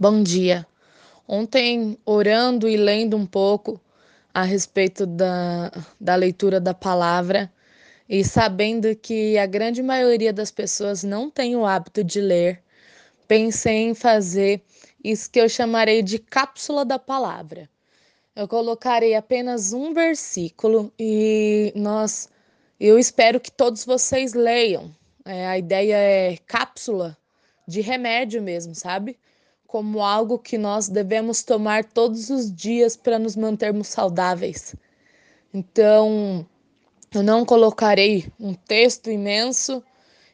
Bom dia. Ontem, orando e lendo um pouco a respeito da, da leitura da palavra e sabendo que a grande maioria das pessoas não tem o hábito de ler, pensei em fazer isso que eu chamarei de cápsula da palavra. Eu colocarei apenas um versículo e nós, eu espero que todos vocês leiam. É, a ideia é cápsula de remédio mesmo, sabe? Como algo que nós devemos tomar todos os dias para nos mantermos saudáveis. Então, eu não colocarei um texto imenso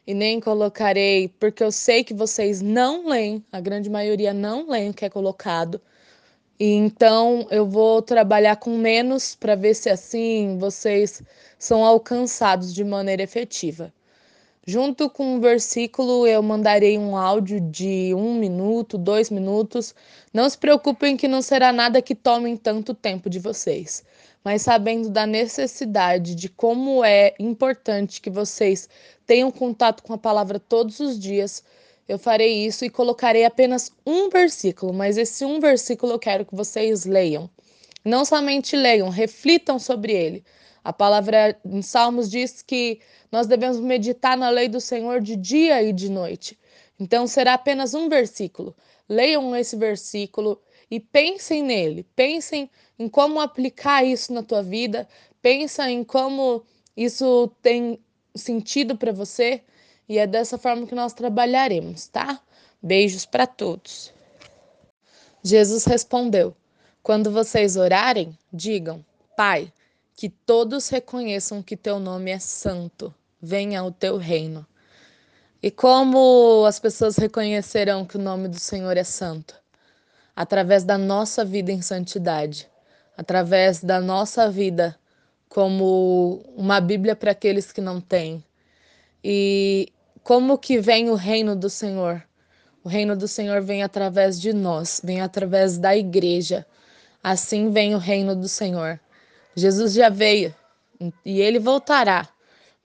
e nem colocarei, porque eu sei que vocês não leem, a grande maioria não leem o que é colocado. E então eu vou trabalhar com menos para ver se assim vocês são alcançados de maneira efetiva. Junto com o versículo, eu mandarei um áudio de um minuto, dois minutos. Não se preocupem que não será nada que tome tanto tempo de vocês, mas sabendo da necessidade de como é importante que vocês tenham contato com a palavra todos os dias, eu farei isso e colocarei apenas um versículo, mas esse um versículo eu quero que vocês leiam. Não somente leiam, reflitam sobre ele. A palavra em Salmos diz que nós devemos meditar na lei do Senhor de dia e de noite. Então será apenas um versículo. Leiam esse versículo e pensem nele. Pensem em como aplicar isso na tua vida. Pensa em como isso tem sentido para você e é dessa forma que nós trabalharemos, tá? Beijos para todos. Jesus respondeu: Quando vocês orarem, digam: Pai, que todos reconheçam que teu nome é santo, venha o teu reino. E como as pessoas reconhecerão que o nome do Senhor é santo? Através da nossa vida em santidade, através da nossa vida como uma Bíblia para aqueles que não têm. E como que vem o reino do Senhor? O reino do Senhor vem através de nós, vem através da igreja. Assim vem o reino do Senhor. Jesus já veio e ele voltará,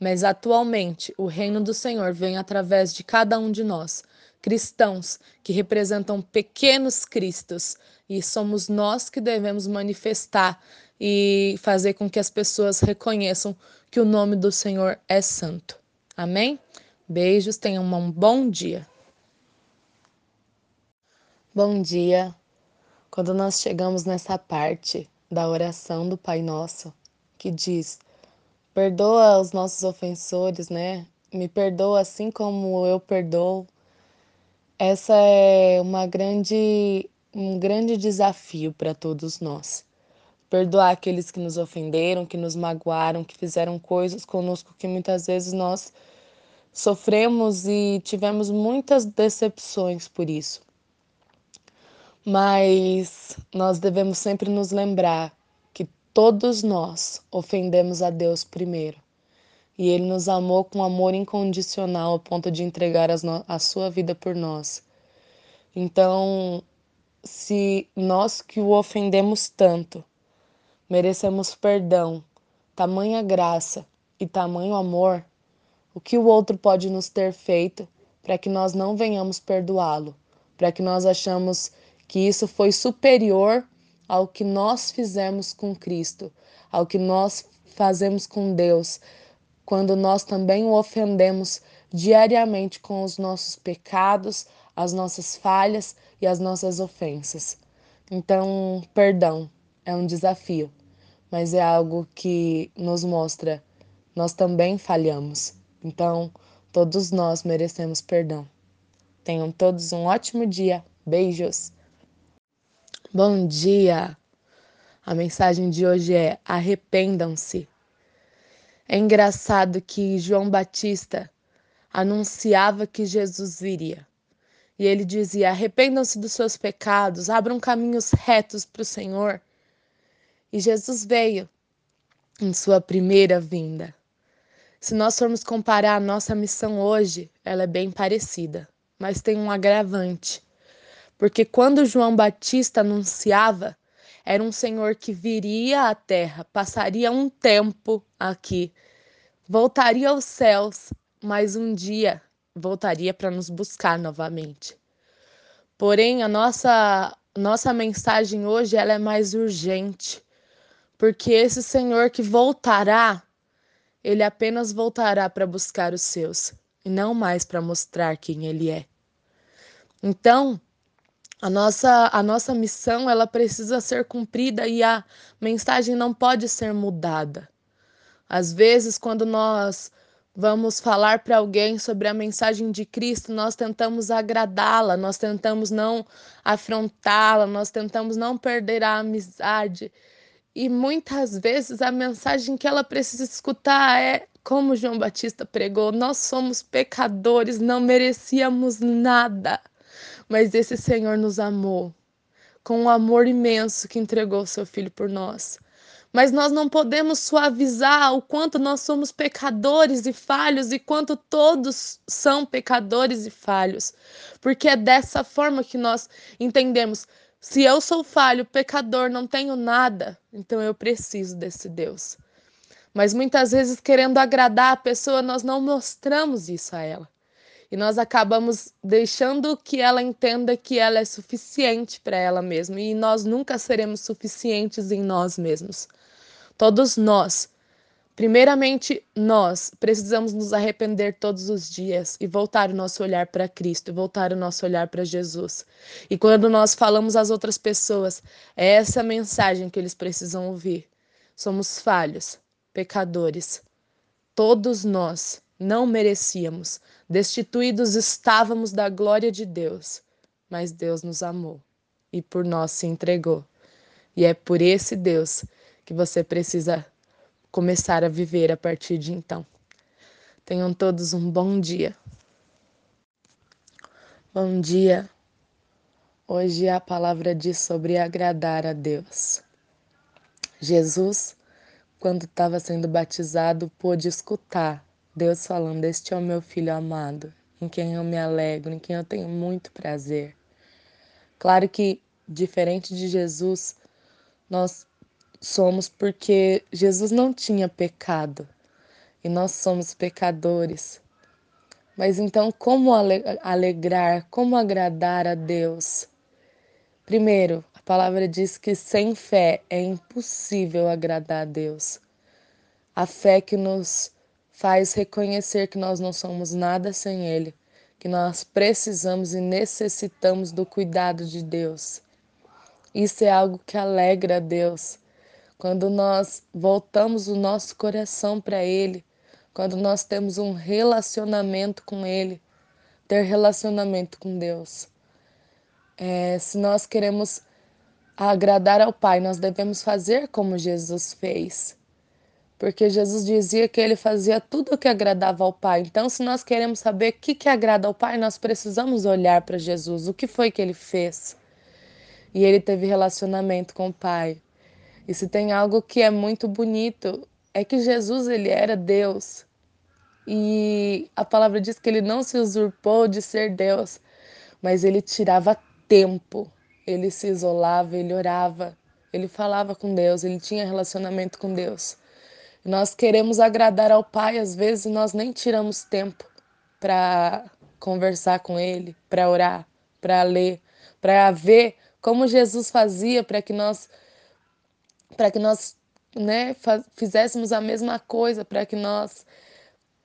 mas atualmente o reino do Senhor vem através de cada um de nós, cristãos que representam pequenos cristos, e somos nós que devemos manifestar e fazer com que as pessoas reconheçam que o nome do Senhor é santo. Amém? Beijos, tenham um bom dia. Bom dia. Quando nós chegamos nessa parte da oração do Pai Nosso, que diz: Perdoa os nossos ofensores, né? Me perdoa assim como eu perdoo. Essa é uma grande um grande desafio para todos nós. Perdoar aqueles que nos ofenderam, que nos magoaram, que fizeram coisas conosco que muitas vezes nós sofremos e tivemos muitas decepções por isso mas nós devemos sempre nos lembrar todos nós ofendemos a Deus primeiro. E Ele nos amou com amor incondicional ao ponto de entregar a sua vida por nós. Então, se nós que o ofendemos tanto merecemos perdão, tamanha graça e tamanho amor, o que o outro pode nos ter feito para que nós não venhamos perdoá-lo, para que nós achamos que isso foi superior ao que nós fizemos com Cristo, ao que nós fazemos com Deus, quando nós também o ofendemos diariamente com os nossos pecados, as nossas falhas e as nossas ofensas. Então, perdão é um desafio, mas é algo que nos mostra nós também falhamos. Então, todos nós merecemos perdão. Tenham todos um ótimo dia. Beijos! Bom dia! A mensagem de hoje é: arrependam-se. É engraçado que João Batista anunciava que Jesus viria. E ele dizia: arrependam-se dos seus pecados, abram caminhos retos para o Senhor. E Jesus veio em sua primeira vinda. Se nós formos comparar a nossa missão hoje, ela é bem parecida, mas tem um agravante porque quando João Batista anunciava, era um Senhor que viria à terra, passaria um tempo aqui, voltaria aos céus, mas um dia voltaria para nos buscar novamente. Porém, a nossa nossa mensagem hoje ela é mais urgente, porque esse Senhor que voltará, ele apenas voltará para buscar os seus e não mais para mostrar quem ele é. Então, a nossa, a nossa missão ela precisa ser cumprida e a mensagem não pode ser mudada. Às vezes, quando nós vamos falar para alguém sobre a mensagem de Cristo, nós tentamos agradá-la, nós tentamos não afrontá-la, nós tentamos não perder a amizade. E muitas vezes a mensagem que ela precisa escutar é como João Batista pregou: nós somos pecadores, não merecíamos nada mas esse Senhor nos amou com um amor imenso que entregou seu filho por nós. Mas nós não podemos suavizar o quanto nós somos pecadores e falhos e quanto todos são pecadores e falhos, porque é dessa forma que nós entendemos. Se eu sou falho, pecador, não tenho nada, então eu preciso desse Deus. Mas muitas vezes, querendo agradar a pessoa, nós não mostramos isso a ela e nós acabamos deixando que ela entenda que ela é suficiente para ela mesma e nós nunca seremos suficientes em nós mesmos. Todos nós, primeiramente nós, precisamos nos arrepender todos os dias e voltar o nosso olhar para Cristo, voltar o nosso olhar para Jesus. E quando nós falamos às outras pessoas, é essa mensagem que eles precisam ouvir. Somos falhos, pecadores. Todos nós não merecíamos, destituídos estávamos da glória de Deus, mas Deus nos amou e por nós se entregou. E é por esse Deus que você precisa começar a viver a partir de então. Tenham todos um bom dia. Bom dia. Hoje a palavra diz sobre agradar a Deus. Jesus, quando estava sendo batizado, pôde escutar Deus falando: Este é o meu filho amado, em quem eu me alegro, em quem eu tenho muito prazer. Claro que, diferente de Jesus, nós somos porque Jesus não tinha pecado e nós somos pecadores. Mas então, como alegrar, como agradar a Deus? Primeiro, a palavra diz que sem fé é impossível agradar a Deus. A fé que nos faz reconhecer que nós não somos nada sem Ele, que nós precisamos e necessitamos do cuidado de Deus. Isso é algo que alegra a Deus. Quando nós voltamos o nosso coração para Ele, quando nós temos um relacionamento com Ele, ter relacionamento com Deus. É, se nós queremos agradar ao Pai, nós devemos fazer como Jesus fez porque Jesus dizia que ele fazia tudo o que agradava ao Pai. Então, se nós queremos saber o que, que agrada ao Pai, nós precisamos olhar para Jesus. O que foi que ele fez? E ele teve relacionamento com o Pai. E se tem algo que é muito bonito, é que Jesus ele era Deus. E a palavra diz que ele não se usurpou de ser Deus, mas ele tirava tempo. Ele se isolava, ele orava, ele falava com Deus, ele tinha relacionamento com Deus. Nós queremos agradar ao Pai, às vezes nós nem tiramos tempo para conversar com Ele, para orar, para ler, para ver como Jesus fazia para que nós para que nós né, fizéssemos a mesma coisa, para que nós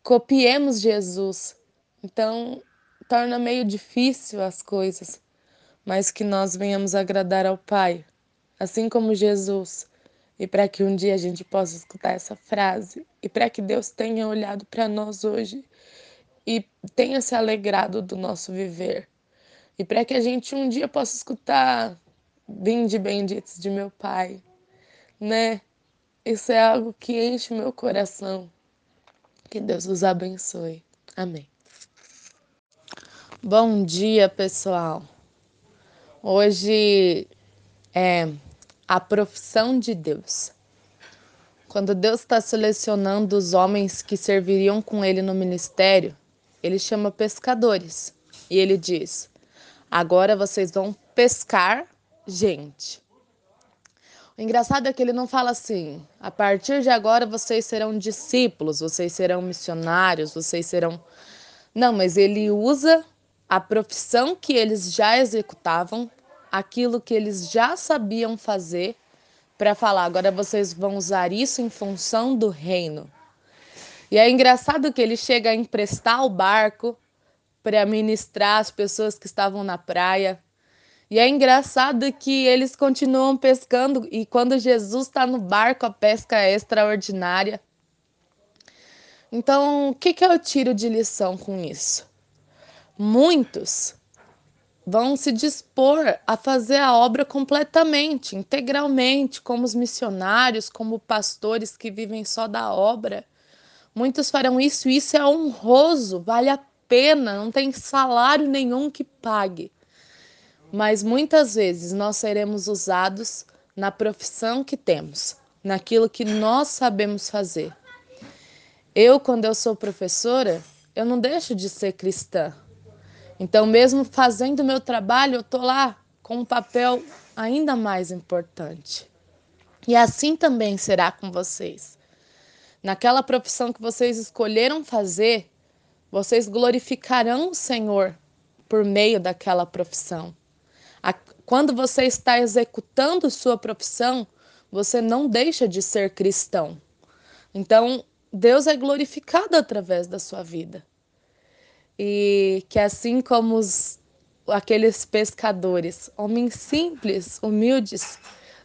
copiemos Jesus. Então, torna meio difícil as coisas, mas que nós venhamos agradar ao Pai, assim como Jesus e para que um dia a gente possa escutar essa frase e para que Deus tenha olhado para nós hoje e tenha se alegrado do nosso viver. E para que a gente um dia possa escutar Vinde benditos de meu Pai, né? Isso é algo que enche meu coração. Que Deus os abençoe. Amém. Bom dia, pessoal. Hoje é a profissão de Deus. Quando Deus está selecionando os homens que serviriam com ele no ministério, ele chama pescadores e ele diz: Agora vocês vão pescar gente. O engraçado é que ele não fala assim: a partir de agora vocês serão discípulos, vocês serão missionários, vocês serão. Não, mas ele usa a profissão que eles já executavam, aquilo que eles já sabiam fazer, para falar: agora vocês vão usar isso em função do reino. E é engraçado que ele chega a emprestar o barco para ministrar as pessoas que estavam na praia. E é engraçado que eles continuam pescando e quando Jesus está no barco, a pesca é extraordinária. Então, o que, que eu tiro de lição com isso? Muitos vão se dispor a fazer a obra completamente, integralmente, como os missionários, como pastores que vivem só da obra. Muitos farão isso, e isso é honroso, vale a pena, não tem salário nenhum que pague. Mas muitas vezes nós seremos usados na profissão que temos, naquilo que nós sabemos fazer. Eu, quando eu sou professora, eu não deixo de ser cristã, então, mesmo fazendo o meu trabalho, eu estou lá com um papel ainda mais importante. E assim também será com vocês. Naquela profissão que vocês escolheram fazer, vocês glorificarão o Senhor por meio daquela profissão. Quando você está executando sua profissão, você não deixa de ser cristão. Então, Deus é glorificado através da sua vida e que assim como os, aqueles pescadores, homens simples, humildes,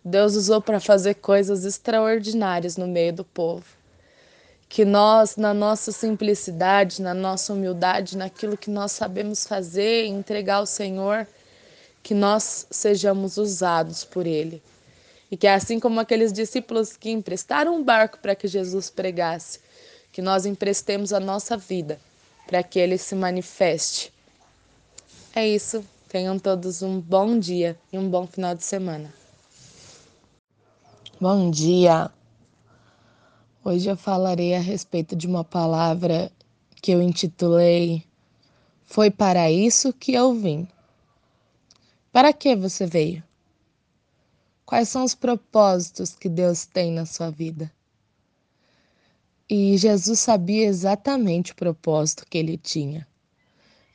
Deus usou para fazer coisas extraordinárias no meio do povo. Que nós, na nossa simplicidade, na nossa humildade, naquilo que nós sabemos fazer, entregar ao Senhor, que nós sejamos usados por Ele. E que assim como aqueles discípulos que emprestaram um barco para que Jesus pregasse, que nós emprestemos a nossa vida para que ele se manifeste. É isso. Tenham todos um bom dia e um bom final de semana. Bom dia. Hoje eu falarei a respeito de uma palavra que eu intitulei Foi para isso que eu vim. Para que você veio? Quais são os propósitos que Deus tem na sua vida? E Jesus sabia exatamente o propósito que ele tinha.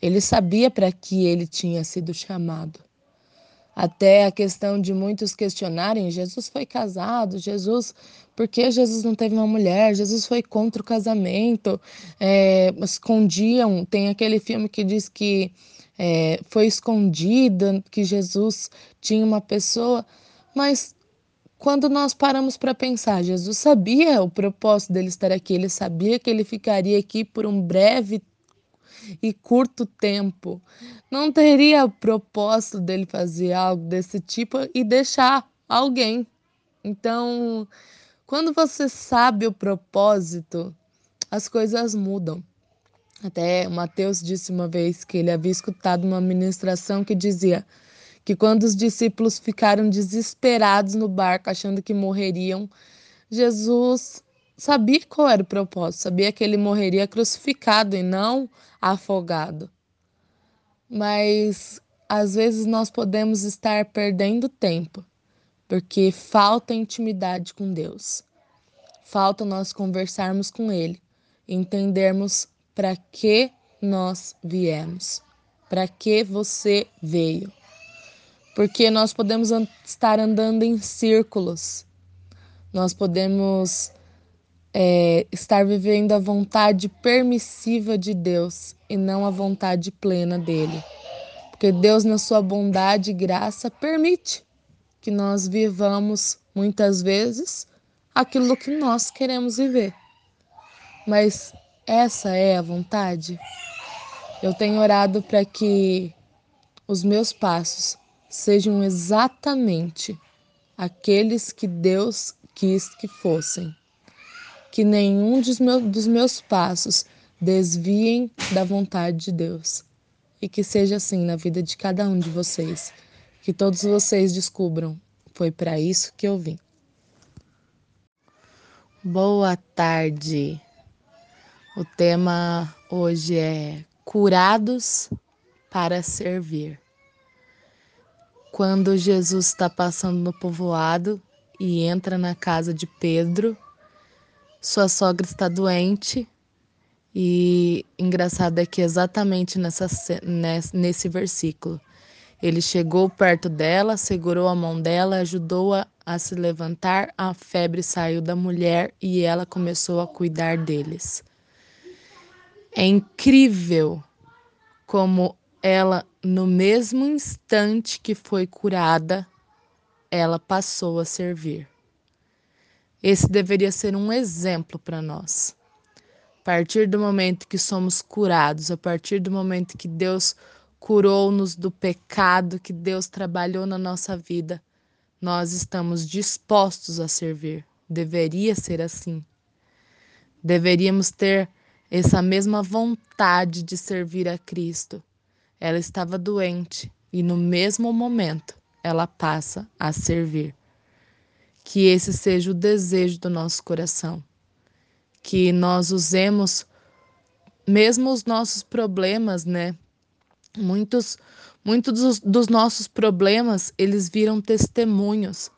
Ele sabia para que ele tinha sido chamado. Até a questão de muitos questionarem: Jesus foi casado, Jesus, por que Jesus não teve uma mulher? Jesus foi contra o casamento, é, escondiam. Tem aquele filme que diz que é, foi escondido, que Jesus tinha uma pessoa, mas quando nós paramos para pensar, Jesus sabia o propósito dele estar aqui, ele sabia que ele ficaria aqui por um breve e curto tempo. Não teria o propósito dele fazer algo desse tipo e deixar alguém. Então, quando você sabe o propósito, as coisas mudam. Até Mateus disse uma vez que ele havia escutado uma ministração que dizia: que quando os discípulos ficaram desesperados no barco, achando que morreriam, Jesus sabia qual era o propósito, sabia que ele morreria crucificado e não afogado. Mas às vezes nós podemos estar perdendo tempo, porque falta intimidade com Deus. Falta nós conversarmos com Ele, entendermos para que nós viemos, para que você veio porque nós podemos estar andando em círculos, nós podemos é, estar vivendo a vontade permissiva de Deus e não a vontade plena dele. Porque Deus, na sua bondade e graça, permite que nós vivamos muitas vezes aquilo que nós queremos viver. Mas essa é a vontade? Eu tenho orado para que os meus passos sejam exatamente aqueles que Deus quis que fossem. Que nenhum dos meus, dos meus passos desviem da vontade de Deus. E que seja assim na vida de cada um de vocês. Que todos vocês descubram: foi para isso que eu vim. Boa tarde. O tema hoje é Curados para Servir quando Jesus está passando no povoado e entra na casa de Pedro, sua sogra está doente E engraçado é que exatamente nessa, nesse versículo, ele chegou perto dela, segurou a mão dela, ajudou-a a se levantar, a febre saiu da mulher e ela começou a cuidar deles. É incrível como ela, no mesmo instante que foi curada, ela passou a servir. Esse deveria ser um exemplo para nós. A partir do momento que somos curados, a partir do momento que Deus curou-nos do pecado, que Deus trabalhou na nossa vida, nós estamos dispostos a servir. Deveria ser assim. Deveríamos ter essa mesma vontade de servir a Cristo. Ela estava doente e no mesmo momento ela passa a servir. Que esse seja o desejo do nosso coração. Que nós usemos mesmo os nossos problemas, né? Muitos muitos dos, dos nossos problemas, eles viram testemunhos.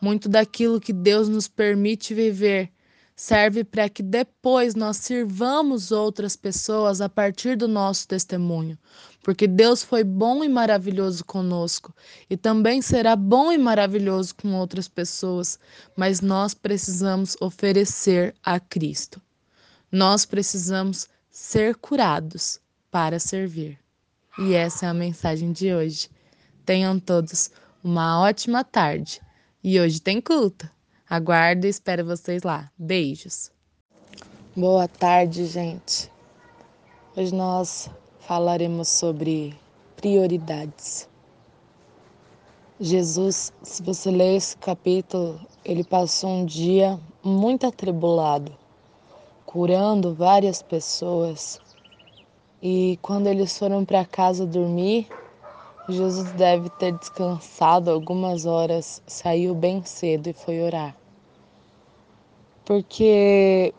Muito daquilo que Deus nos permite viver serve para que depois nós sirvamos outras pessoas a partir do nosso testemunho, porque Deus foi bom e maravilhoso conosco e também será bom e maravilhoso com outras pessoas, mas nós precisamos oferecer a Cristo. Nós precisamos ser curados para servir. E essa é a mensagem de hoje. Tenham todos uma ótima tarde. E hoje tem culto. Aguardo e espero vocês lá. Beijos. Boa tarde, gente. Hoje nós falaremos sobre prioridades. Jesus, se você ler esse capítulo, ele passou um dia muito atribulado, curando várias pessoas. E quando eles foram para casa dormir, Jesus deve ter descansado algumas horas, saiu bem cedo e foi orar porque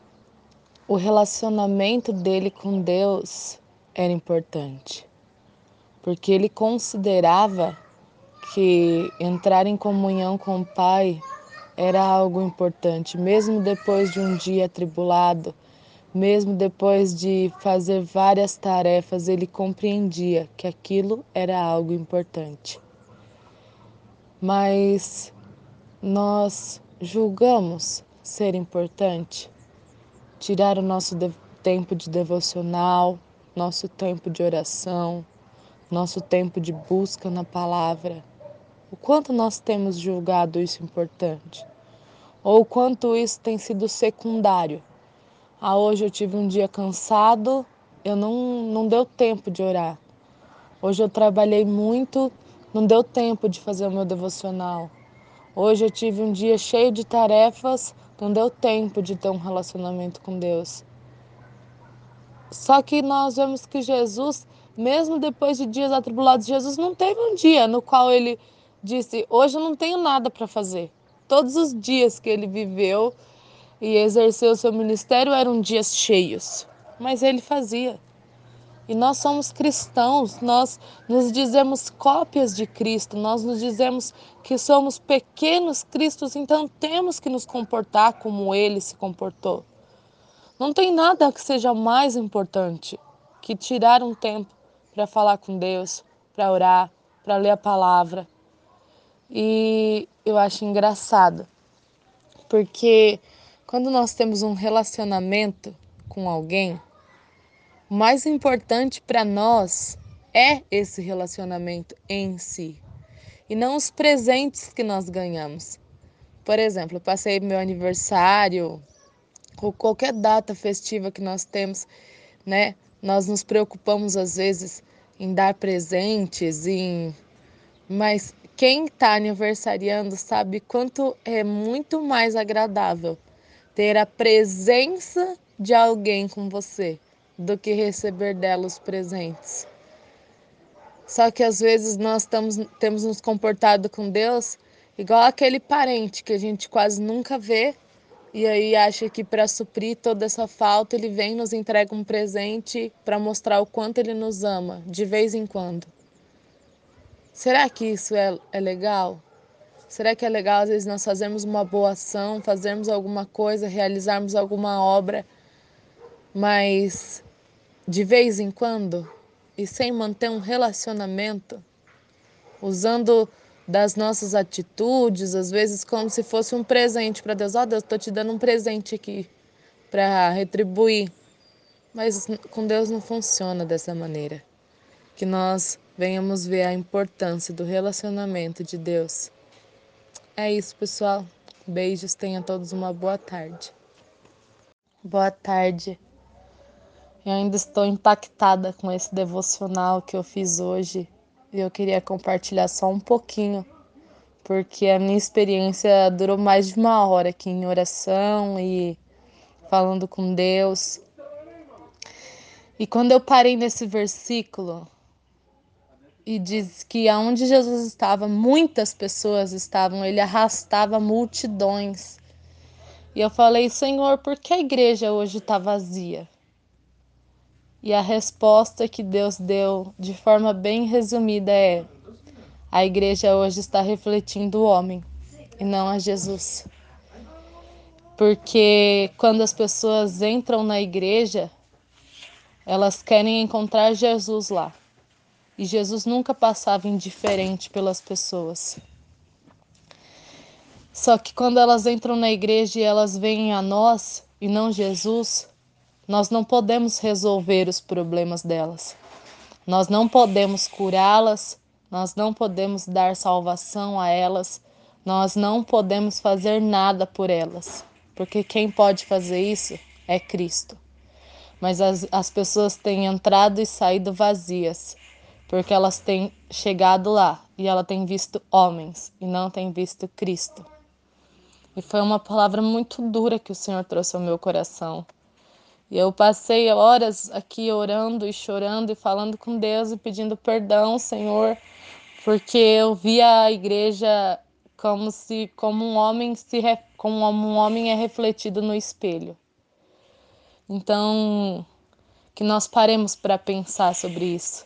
o relacionamento dele com Deus era importante, porque ele considerava que entrar em comunhão com o Pai era algo importante, mesmo depois de um dia atribulado, mesmo depois de fazer várias tarefas, ele compreendia que aquilo era algo importante. Mas nós julgamos ser importante? Tirar o nosso tempo de devocional, nosso tempo de oração, nosso tempo de busca na palavra. O quanto nós temos julgado isso importante? Ou o quanto isso tem sido secundário? Ah, hoje eu tive um dia cansado, eu não, não deu tempo de orar. Hoje eu trabalhei muito, não deu tempo de fazer o meu devocional. Hoje eu tive um dia cheio de tarefas, não deu tempo de ter um relacionamento com Deus. Só que nós vemos que Jesus, mesmo depois de dias atribulados, Jesus não teve um dia no qual ele disse: Hoje eu não tenho nada para fazer. Todos os dias que ele viveu e exerceu seu ministério eram dias cheios, mas ele fazia. E nós somos cristãos, nós nos dizemos cópias de Cristo, nós nos dizemos que somos pequenos Cristos, então temos que nos comportar como ele se comportou. Não tem nada que seja mais importante que tirar um tempo para falar com Deus, para orar, para ler a palavra. E eu acho engraçado, porque quando nós temos um relacionamento com alguém, o mais importante para nós é esse relacionamento em si e não os presentes que nós ganhamos. Por exemplo, eu passei meu aniversário qualquer data festiva que nós temos, né? Nós nos preocupamos às vezes em dar presentes, em mas quem está aniversariando sabe quanto é muito mais agradável ter a presença de alguém com você do que receber dela os presentes. Só que às vezes nós estamos, temos nos comportado com Deus igual aquele parente que a gente quase nunca vê e aí acha que para suprir toda essa falta ele vem nos entrega um presente para mostrar o quanto ele nos ama de vez em quando. Será que isso é, é legal? Será que é legal às vezes nós fazermos uma boa ação, fazermos alguma coisa, realizarmos alguma obra mas de vez em quando e sem manter um relacionamento, usando das nossas atitudes, às vezes como se fosse um presente para Deus. Ó, oh, Deus, estou te dando um presente aqui para retribuir. Mas com Deus não funciona dessa maneira. Que nós venhamos ver a importância do relacionamento de Deus. É isso, pessoal. Beijos, tenham todos uma boa tarde. Boa tarde. Eu ainda estou impactada com esse devocional que eu fiz hoje e eu queria compartilhar só um pouquinho, porque a minha experiência durou mais de uma hora aqui em oração e falando com Deus. E quando eu parei nesse versículo e diz que aonde Jesus estava, muitas pessoas estavam, ele arrastava multidões. E eu falei, Senhor, por que a igreja hoje está vazia? E a resposta que Deus deu de forma bem resumida é: a igreja hoje está refletindo o homem e não a Jesus. Porque quando as pessoas entram na igreja, elas querem encontrar Jesus lá. E Jesus nunca passava indiferente pelas pessoas. Só que quando elas entram na igreja e elas veem a nós e não Jesus, nós não podemos resolver os problemas delas. Nós não podemos curá-las, nós não podemos dar salvação a elas, nós não podemos fazer nada por elas, porque quem pode fazer isso é Cristo. Mas as, as pessoas têm entrado e saído vazias, porque elas têm chegado lá e ela tem visto homens e não tem visto Cristo. E foi uma palavra muito dura que o Senhor trouxe ao meu coração. E eu passei horas aqui orando e chorando e falando com Deus e pedindo perdão, Senhor, porque eu via a igreja como se como um homem se como um homem é refletido no espelho. Então, que nós paremos para pensar sobre isso.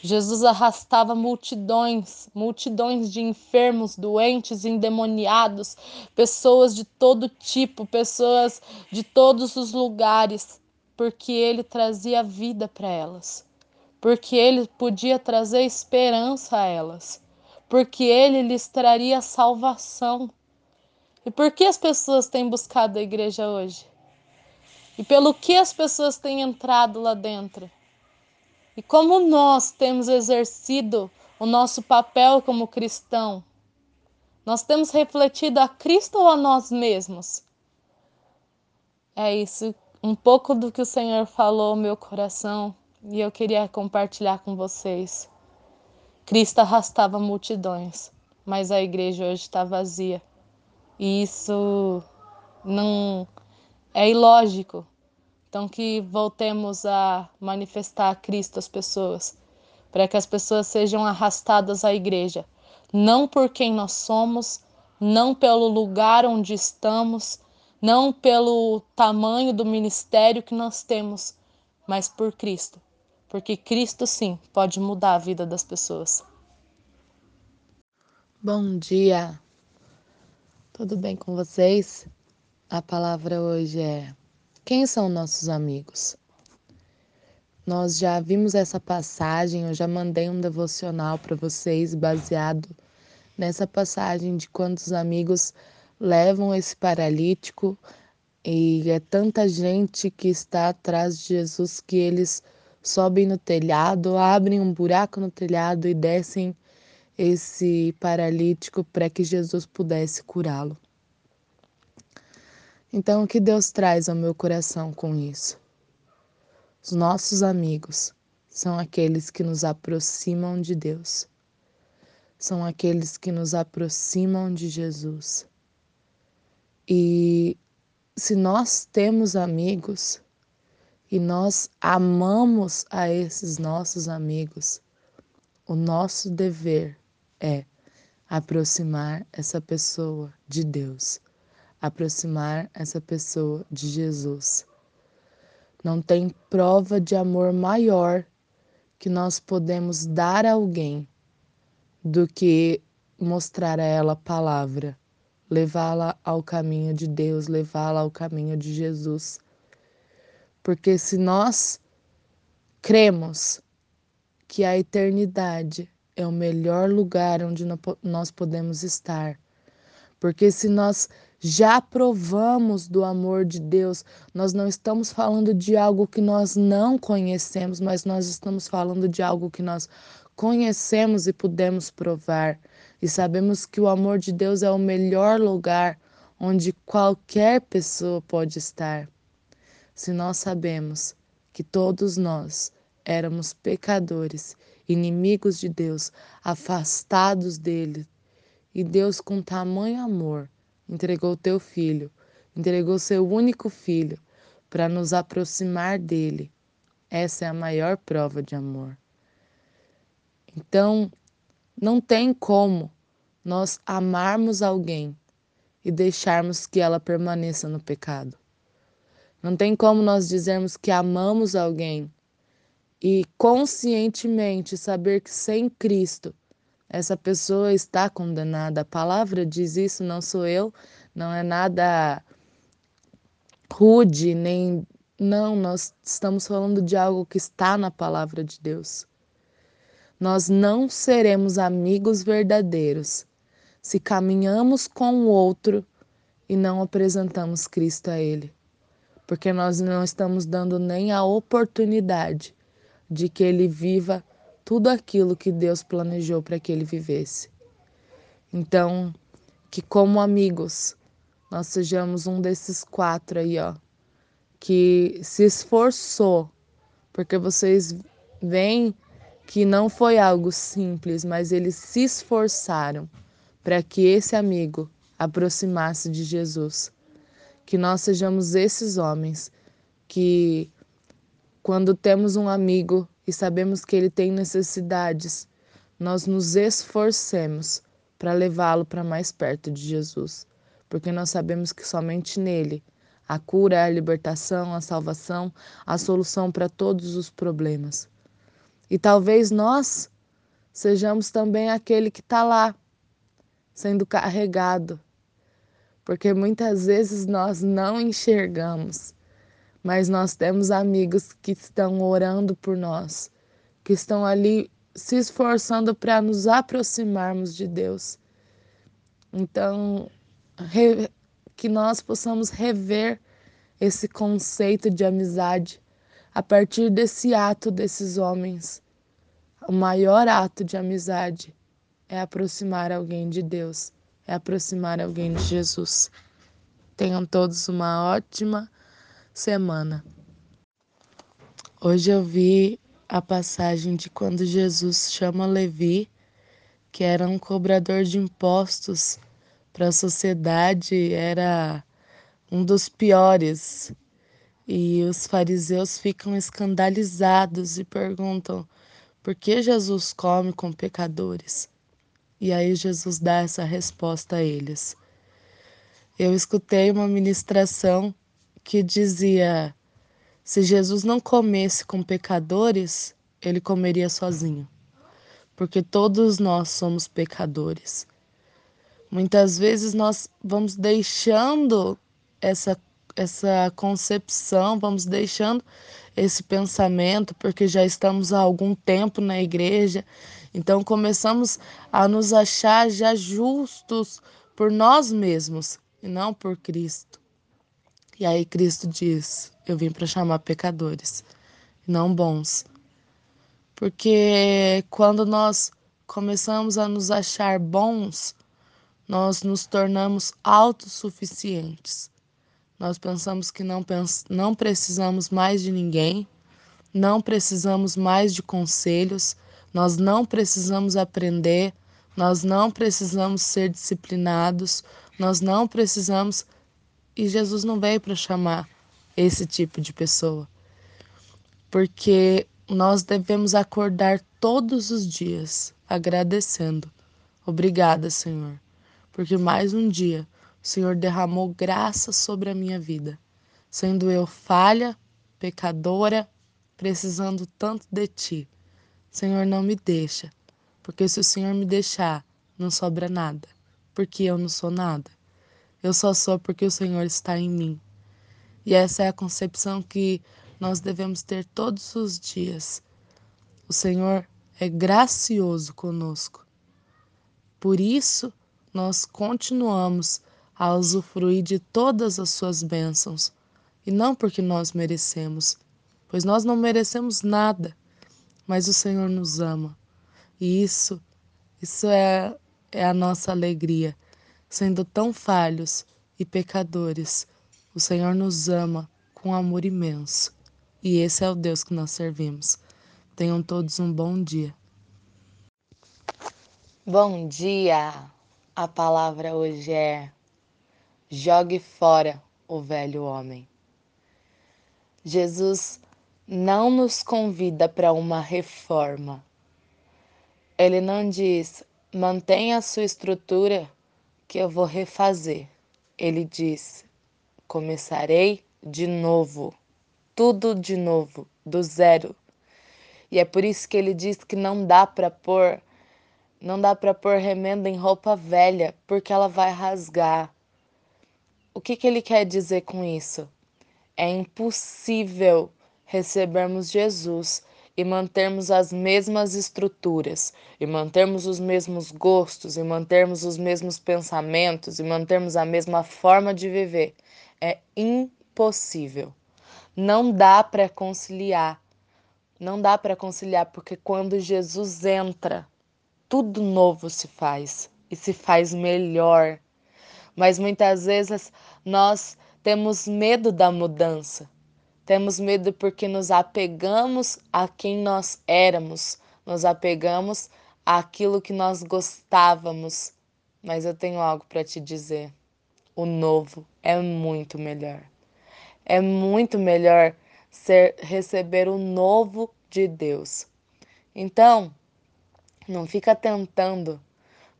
Jesus arrastava multidões, multidões de enfermos, doentes, endemoniados, pessoas de todo tipo, pessoas de todos os lugares, porque ele trazia vida para elas, porque ele podia trazer esperança a elas, porque ele lhes traria salvação. E por que as pessoas têm buscado a igreja hoje? E pelo que as pessoas têm entrado lá dentro? E como nós temos exercido o nosso papel como cristão? Nós temos refletido a Cristo ou a nós mesmos? É isso, um pouco do que o Senhor falou no meu coração e eu queria compartilhar com vocês. Cristo arrastava multidões, mas a igreja hoje está vazia. E isso não é ilógico. Então, que voltemos a manifestar a Cristo às pessoas, para que as pessoas sejam arrastadas à igreja, não por quem nós somos, não pelo lugar onde estamos, não pelo tamanho do ministério que nós temos, mas por Cristo. Porque Cristo, sim, pode mudar a vida das pessoas. Bom dia, tudo bem com vocês? A palavra hoje é quem são nossos amigos? Nós já vimos essa passagem, eu já mandei um devocional para vocês baseado nessa passagem de quantos amigos levam esse paralítico e é tanta gente que está atrás de Jesus que eles sobem no telhado, abrem um buraco no telhado e descem esse paralítico para que Jesus pudesse curá-lo. Então, o que Deus traz ao meu coração com isso? Os nossos amigos são aqueles que nos aproximam de Deus, são aqueles que nos aproximam de Jesus. E se nós temos amigos e nós amamos a esses nossos amigos, o nosso dever é aproximar essa pessoa de Deus aproximar essa pessoa de Jesus. Não tem prova de amor maior que nós podemos dar a alguém do que mostrar a ela a palavra, levá-la ao caminho de Deus, levá-la ao caminho de Jesus. Porque se nós cremos que a eternidade é o melhor lugar onde nós podemos estar. Porque se nós já provamos do amor de Deus, nós não estamos falando de algo que nós não conhecemos, mas nós estamos falando de algo que nós conhecemos e podemos provar. E sabemos que o amor de Deus é o melhor lugar onde qualquer pessoa pode estar. Se nós sabemos que todos nós éramos pecadores, inimigos de Deus, afastados dele, e Deus, com tamanho amor, entregou teu filho, entregou seu único filho para nos aproximar dele. Essa é a maior prova de amor. Então, não tem como nós amarmos alguém e deixarmos que ela permaneça no pecado. Não tem como nós dizermos que amamos alguém e conscientemente saber que sem Cristo essa pessoa está condenada. A palavra diz isso, não sou eu, não é nada rude, nem. Não, nós estamos falando de algo que está na palavra de Deus. Nós não seremos amigos verdadeiros se caminhamos com o outro e não apresentamos Cristo a Ele, porque nós não estamos dando nem a oportunidade de que Ele viva tudo aquilo que Deus planejou para que ele vivesse. Então, que como amigos, nós sejamos um desses quatro aí, ó, que se esforçou, porque vocês veem que não foi algo simples, mas eles se esforçaram para que esse amigo aproximasse de Jesus. Que nós sejamos esses homens que, quando temos um amigo e sabemos que ele tem necessidades, nós nos esforcemos para levá-lo para mais perto de Jesus, porque nós sabemos que somente nele a cura, a libertação, a salvação, a solução para todos os problemas. E talvez nós sejamos também aquele que está lá, sendo carregado, porque muitas vezes nós não enxergamos mas nós temos amigos que estão orando por nós, que estão ali se esforçando para nos aproximarmos de Deus. Então, que nós possamos rever esse conceito de amizade a partir desse ato desses homens. O maior ato de amizade é aproximar alguém de Deus, é aproximar alguém de Jesus. Tenham todos uma ótima semana. Hoje eu vi a passagem de quando Jesus chama Levi, que era um cobrador de impostos para a sociedade, era um dos piores. E os fariseus ficam escandalizados e perguntam: por que Jesus come com pecadores? E aí Jesus dá essa resposta a eles. Eu escutei uma ministração que dizia: se Jesus não comesse com pecadores, ele comeria sozinho, porque todos nós somos pecadores. Muitas vezes nós vamos deixando essa, essa concepção, vamos deixando esse pensamento, porque já estamos há algum tempo na igreja, então começamos a nos achar já justos por nós mesmos e não por Cristo. E aí Cristo diz: Eu vim para chamar pecadores, não bons. Porque quando nós começamos a nos achar bons, nós nos tornamos autossuficientes. Nós pensamos que não, pens não precisamos mais de ninguém, não precisamos mais de conselhos, nós não precisamos aprender, nós não precisamos ser disciplinados, nós não precisamos e Jesus não veio para chamar esse tipo de pessoa. Porque nós devemos acordar todos os dias agradecendo. Obrigada, Senhor, porque mais um dia o Senhor derramou graça sobre a minha vida, sendo eu falha, pecadora, precisando tanto de ti. Senhor, não me deixa, porque se o Senhor me deixar, não sobra nada, porque eu não sou nada. Eu só sou porque o Senhor está em mim. E essa é a concepção que nós devemos ter todos os dias. O Senhor é gracioso conosco. Por isso, nós continuamos a usufruir de todas as suas bênçãos, e não porque nós merecemos, pois nós não merecemos nada, mas o Senhor nos ama. E isso, isso é, é a nossa alegria. Sendo tão falhos e pecadores, o Senhor nos ama com amor imenso. E esse é o Deus que nós servimos. Tenham todos um bom dia. Bom dia! A palavra hoje é jogue fora o velho homem. Jesus não nos convida para uma reforma. Ele não diz, mantenha a sua estrutura que eu vou refazer. Ele diz, começarei de novo, tudo de novo, do zero. E é por isso que ele diz que não dá para pôr não dá para pôr remenda em roupa velha, porque ela vai rasgar. O que, que ele quer dizer com isso? É impossível recebermos Jesus e mantermos as mesmas estruturas, e mantermos os mesmos gostos, e mantermos os mesmos pensamentos, e mantermos a mesma forma de viver. É impossível. Não dá para conciliar. Não dá para conciliar, porque quando Jesus entra, tudo novo se faz e se faz melhor. Mas muitas vezes nós temos medo da mudança. Temos medo porque nos apegamos a quem nós éramos, nos apegamos àquilo que nós gostávamos. Mas eu tenho algo para te dizer. O novo é muito melhor. É muito melhor ser receber o novo de Deus. Então, não fica tentando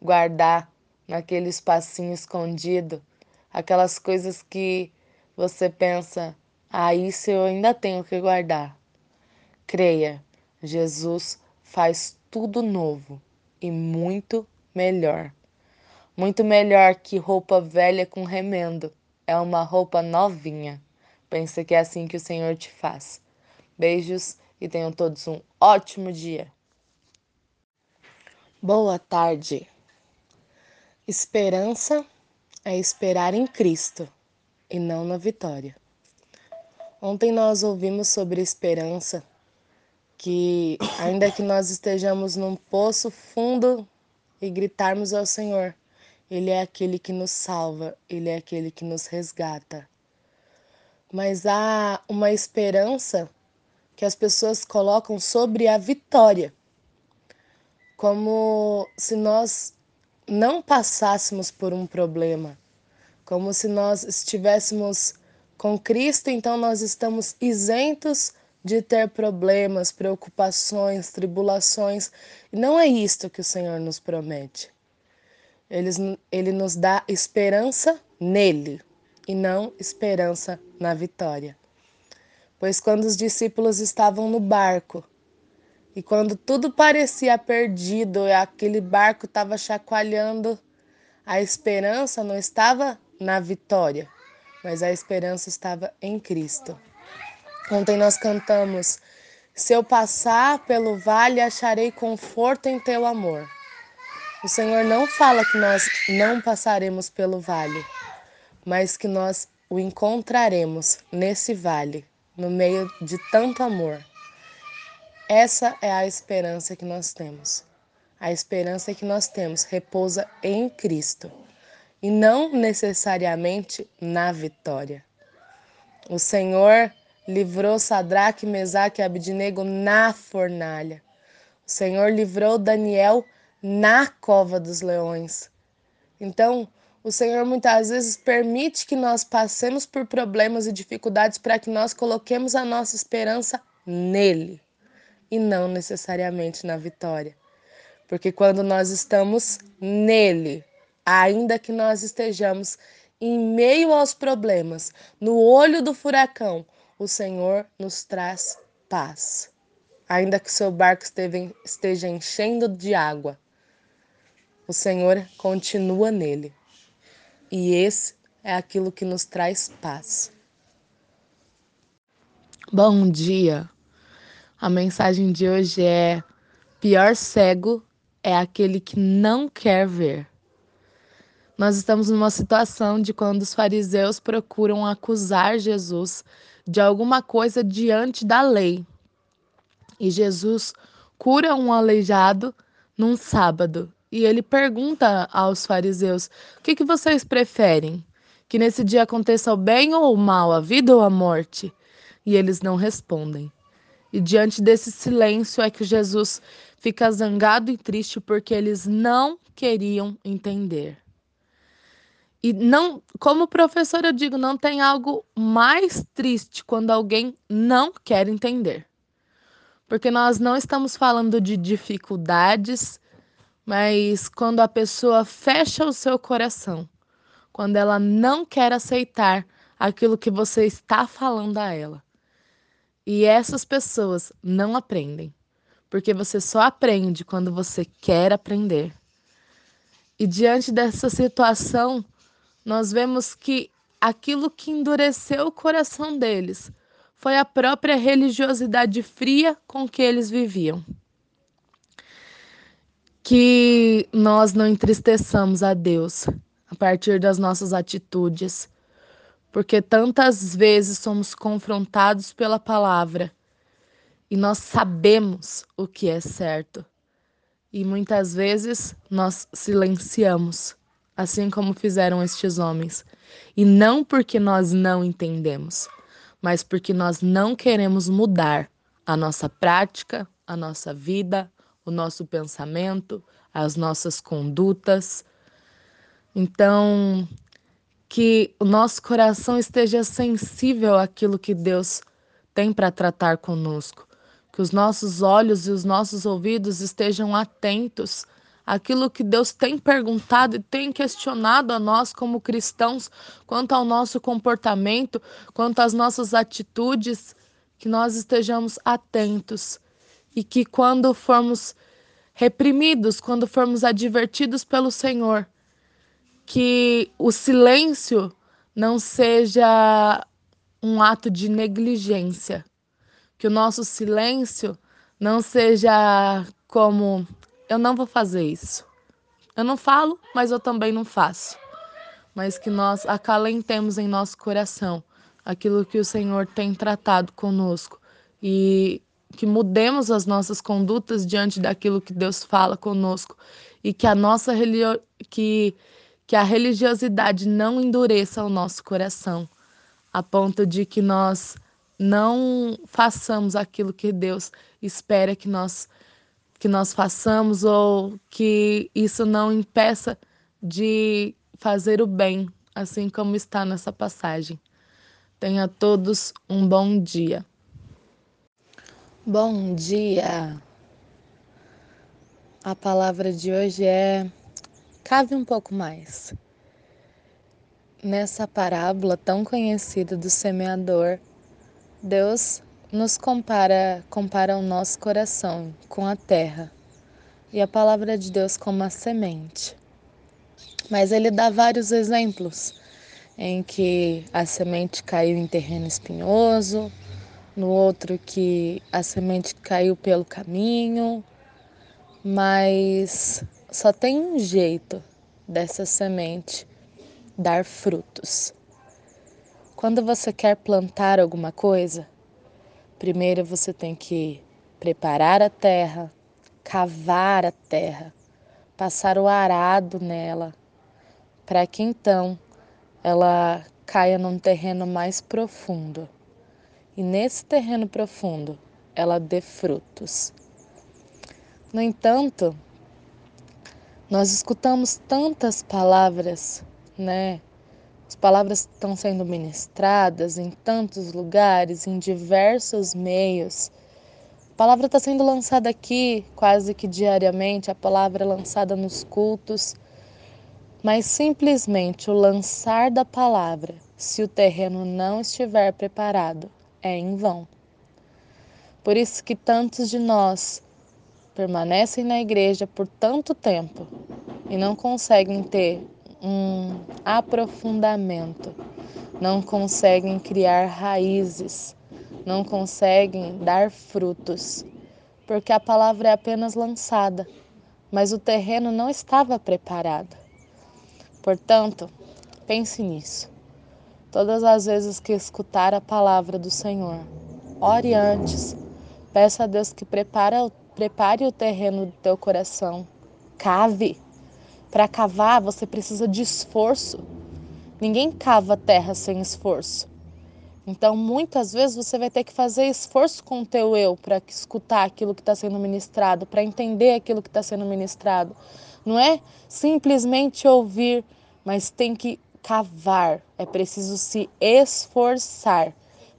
guardar naquele espacinho escondido aquelas coisas que você pensa, ah, isso eu ainda tenho que guardar. Creia, Jesus faz tudo novo e muito melhor. Muito melhor que roupa velha com remendo. É uma roupa novinha. Pensa que é assim que o Senhor te faz. Beijos e tenham todos um ótimo dia. Boa tarde. Esperança é esperar em Cristo e não na vitória. Ontem nós ouvimos sobre esperança, que ainda que nós estejamos num poço fundo e gritarmos ao Senhor, Ele é aquele que nos salva, Ele é aquele que nos resgata. Mas há uma esperança que as pessoas colocam sobre a vitória como se nós não passássemos por um problema, como se nós estivéssemos com Cristo, então nós estamos isentos de ter problemas, preocupações, tribulações. Não é isto que o Senhor nos promete. Ele, ele nos dá esperança nele e não esperança na vitória. Pois quando os discípulos estavam no barco, e quando tudo parecia perdido e aquele barco estava chacoalhando, a esperança não estava na vitória, mas a esperança estava em Cristo. Ontem nós cantamos: Se eu passar pelo vale, acharei conforto em teu amor. O Senhor não fala que nós não passaremos pelo vale, mas que nós o encontraremos nesse vale, no meio de tanto amor. Essa é a esperança que nós temos. A esperança que nós temos repousa em Cristo e não necessariamente na vitória. O Senhor livrou Sadraque, Mesaque e Abidnego na fornalha. O Senhor livrou Daniel na cova dos leões. Então, o Senhor muitas vezes permite que nós passemos por problemas e dificuldades para que nós coloquemos a nossa esperança nele e não necessariamente na vitória. Porque quando nós estamos nele, ainda que nós estejamos em meio aos problemas, no olho do furacão, o Senhor nos traz paz. Ainda que seu barco esteja enchendo de água, o Senhor continua nele. E esse é aquilo que nos traz paz. Bom dia. A mensagem de hoje é: pior cego é aquele que não quer ver. Nós estamos numa situação de quando os fariseus procuram acusar Jesus de alguma coisa diante da lei. E Jesus cura um aleijado num sábado. E ele pergunta aos fariseus: o que, que vocês preferem? Que nesse dia aconteça o bem ou o mal, a vida ou a morte? E eles não respondem. E diante desse silêncio é que Jesus fica zangado e triste porque eles não queriam entender. E não, como professor eu digo, não tem algo mais triste quando alguém não quer entender. Porque nós não estamos falando de dificuldades, mas quando a pessoa fecha o seu coração, quando ela não quer aceitar aquilo que você está falando a ela. E essas pessoas não aprendem, porque você só aprende quando você quer aprender. E diante dessa situação, nós vemos que aquilo que endureceu o coração deles foi a própria religiosidade fria com que eles viviam. Que nós não entristeçamos a Deus a partir das nossas atitudes, porque tantas vezes somos confrontados pela palavra e nós sabemos o que é certo, e muitas vezes nós silenciamos assim como fizeram estes homens, e não porque nós não entendemos, mas porque nós não queremos mudar a nossa prática, a nossa vida, o nosso pensamento, as nossas condutas. Então, que o nosso coração esteja sensível àquilo que Deus tem para tratar conosco, que os nossos olhos e os nossos ouvidos estejam atentos aquilo que Deus tem perguntado e tem questionado a nós como cristãos quanto ao nosso comportamento, quanto às nossas atitudes, que nós estejamos atentos e que quando formos reprimidos, quando formos advertidos pelo Senhor, que o silêncio não seja um ato de negligência, que o nosso silêncio não seja como eu não vou fazer isso. Eu não falo, mas eu também não faço. Mas que nós acalentemos em nosso coração aquilo que o Senhor tem tratado conosco e que mudemos as nossas condutas diante daquilo que Deus fala conosco e que a nossa que que a religiosidade não endureça o nosso coração a ponto de que nós não façamos aquilo que Deus espera que nós que nós façamos ou que isso não impeça de fazer o bem, assim como está nessa passagem. Tenha todos um bom dia. Bom dia! A palavra de hoje é cave um pouco mais. Nessa parábola tão conhecida do semeador, Deus nos compara, compara o nosso coração com a terra e a palavra de Deus como a semente. Mas ele dá vários exemplos em que a semente caiu em terreno espinhoso, no outro que a semente caiu pelo caminho, mas só tem um jeito dessa semente dar frutos. Quando você quer plantar alguma coisa, Primeiro você tem que preparar a terra, cavar a terra, passar o arado nela, para que então ela caia num terreno mais profundo. E nesse terreno profundo ela dê frutos. No entanto, nós escutamos tantas palavras, né? As palavras estão sendo ministradas em tantos lugares, em diversos meios. A palavra está sendo lançada aqui quase que diariamente, a palavra é lançada nos cultos. Mas simplesmente o lançar da palavra, se o terreno não estiver preparado, é em vão. Por isso que tantos de nós permanecem na igreja por tanto tempo e não conseguem ter um aprofundamento, não conseguem criar raízes, não conseguem dar frutos, porque a palavra é apenas lançada, mas o terreno não estava preparado. Portanto, pense nisso. Todas as vezes que escutar a palavra do Senhor, ore antes. Peça a Deus que prepare, prepare o terreno do teu coração. Cave. Para cavar, você precisa de esforço. Ninguém cava terra sem esforço. Então, muitas vezes você vai ter que fazer esforço com o teu eu para escutar aquilo que está sendo ministrado, para entender aquilo que está sendo ministrado. Não é simplesmente ouvir, mas tem que cavar. É preciso se esforçar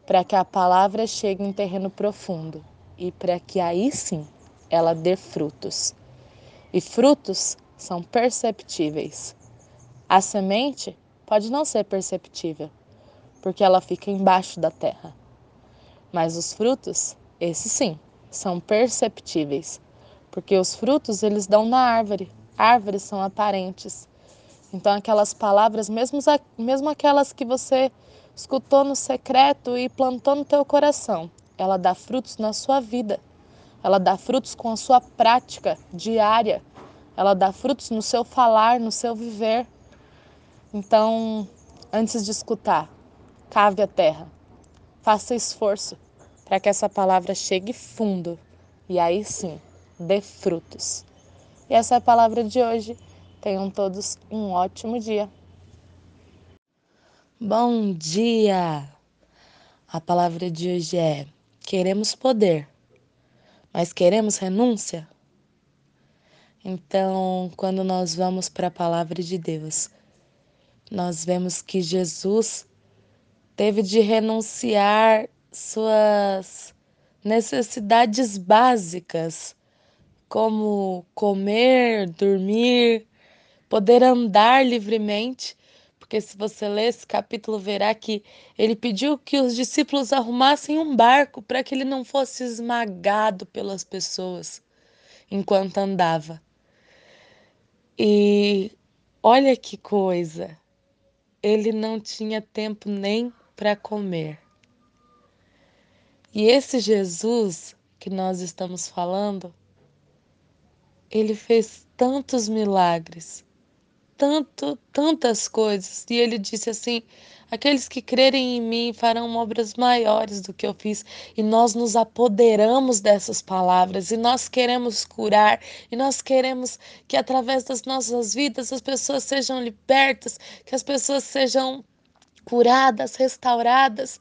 para que a palavra chegue em terreno profundo e para que aí sim ela dê frutos. E frutos são perceptíveis. A semente pode não ser perceptível, porque ela fica embaixo da terra. Mas os frutos, esses sim, são perceptíveis, porque os frutos eles dão na árvore. Árvores são aparentes. Então aquelas palavras, mesmo, mesmo aquelas que você escutou no secreto e plantou no teu coração, ela dá frutos na sua vida. Ela dá frutos com a sua prática diária. Ela dá frutos no seu falar, no seu viver. Então, antes de escutar, cave a terra. Faça esforço para que essa palavra chegue fundo e aí sim dê frutos. E essa é a palavra de hoje. Tenham todos um ótimo dia. Bom dia! A palavra de hoje é: queremos poder, mas queremos renúncia? Então, quando nós vamos para a palavra de Deus, nós vemos que Jesus teve de renunciar suas necessidades básicas, como comer, dormir, poder andar livremente. Porque se você ler esse capítulo, verá que ele pediu que os discípulos arrumassem um barco para que ele não fosse esmagado pelas pessoas enquanto andava. E olha que coisa, ele não tinha tempo nem para comer. E esse Jesus que nós estamos falando, ele fez tantos milagres, tanto, tantas coisas. E ele disse assim: Aqueles que crerem em mim farão obras maiores do que eu fiz. E nós nos apoderamos dessas palavras, e nós queremos curar, e nós queremos que através das nossas vidas as pessoas sejam libertas, que as pessoas sejam curadas, restauradas.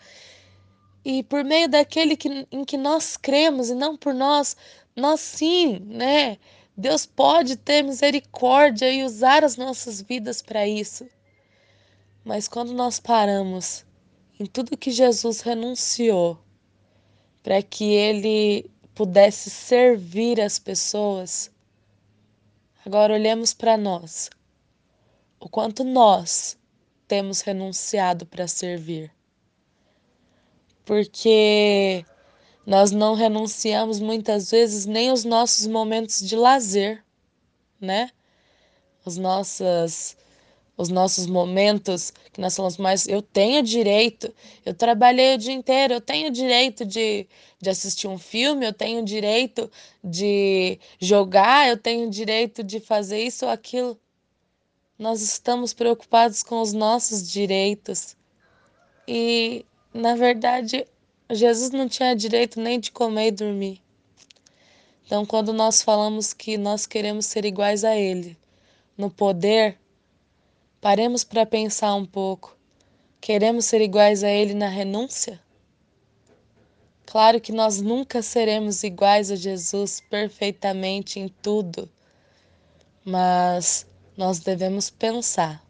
E por meio daquele que, em que nós cremos, e não por nós, nós sim, né? Deus pode ter misericórdia e usar as nossas vidas para isso. Mas quando nós paramos em tudo que Jesus renunciou para que ele pudesse servir as pessoas, agora olhemos para nós. O quanto nós temos renunciado para servir. Porque nós não renunciamos muitas vezes nem os nossos momentos de lazer, né? As nossas os nossos momentos que nós falamos, mas eu tenho direito, eu trabalhei o dia inteiro, eu tenho direito de, de assistir um filme, eu tenho direito de jogar, eu tenho direito de fazer isso ou aquilo. Nós estamos preocupados com os nossos direitos. E, na verdade, Jesus não tinha direito nem de comer e dormir. Então, quando nós falamos que nós queremos ser iguais a Ele, no poder, paremos para pensar um pouco. Queremos ser iguais a Ele na renúncia? Claro que nós nunca seremos iguais a Jesus perfeitamente em tudo, mas nós devemos pensar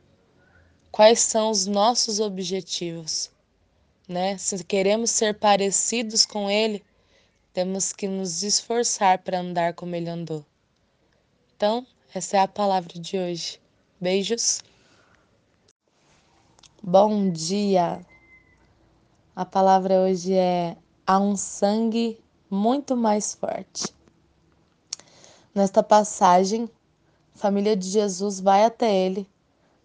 quais são os nossos objetivos né? Se queremos ser parecidos com ele, temos que nos esforçar para andar como ele andou. Então, essa é a palavra de hoje. Beijos. Bom dia. A palavra hoje é há um sangue muito mais forte. Nesta passagem, a família de Jesus vai até ele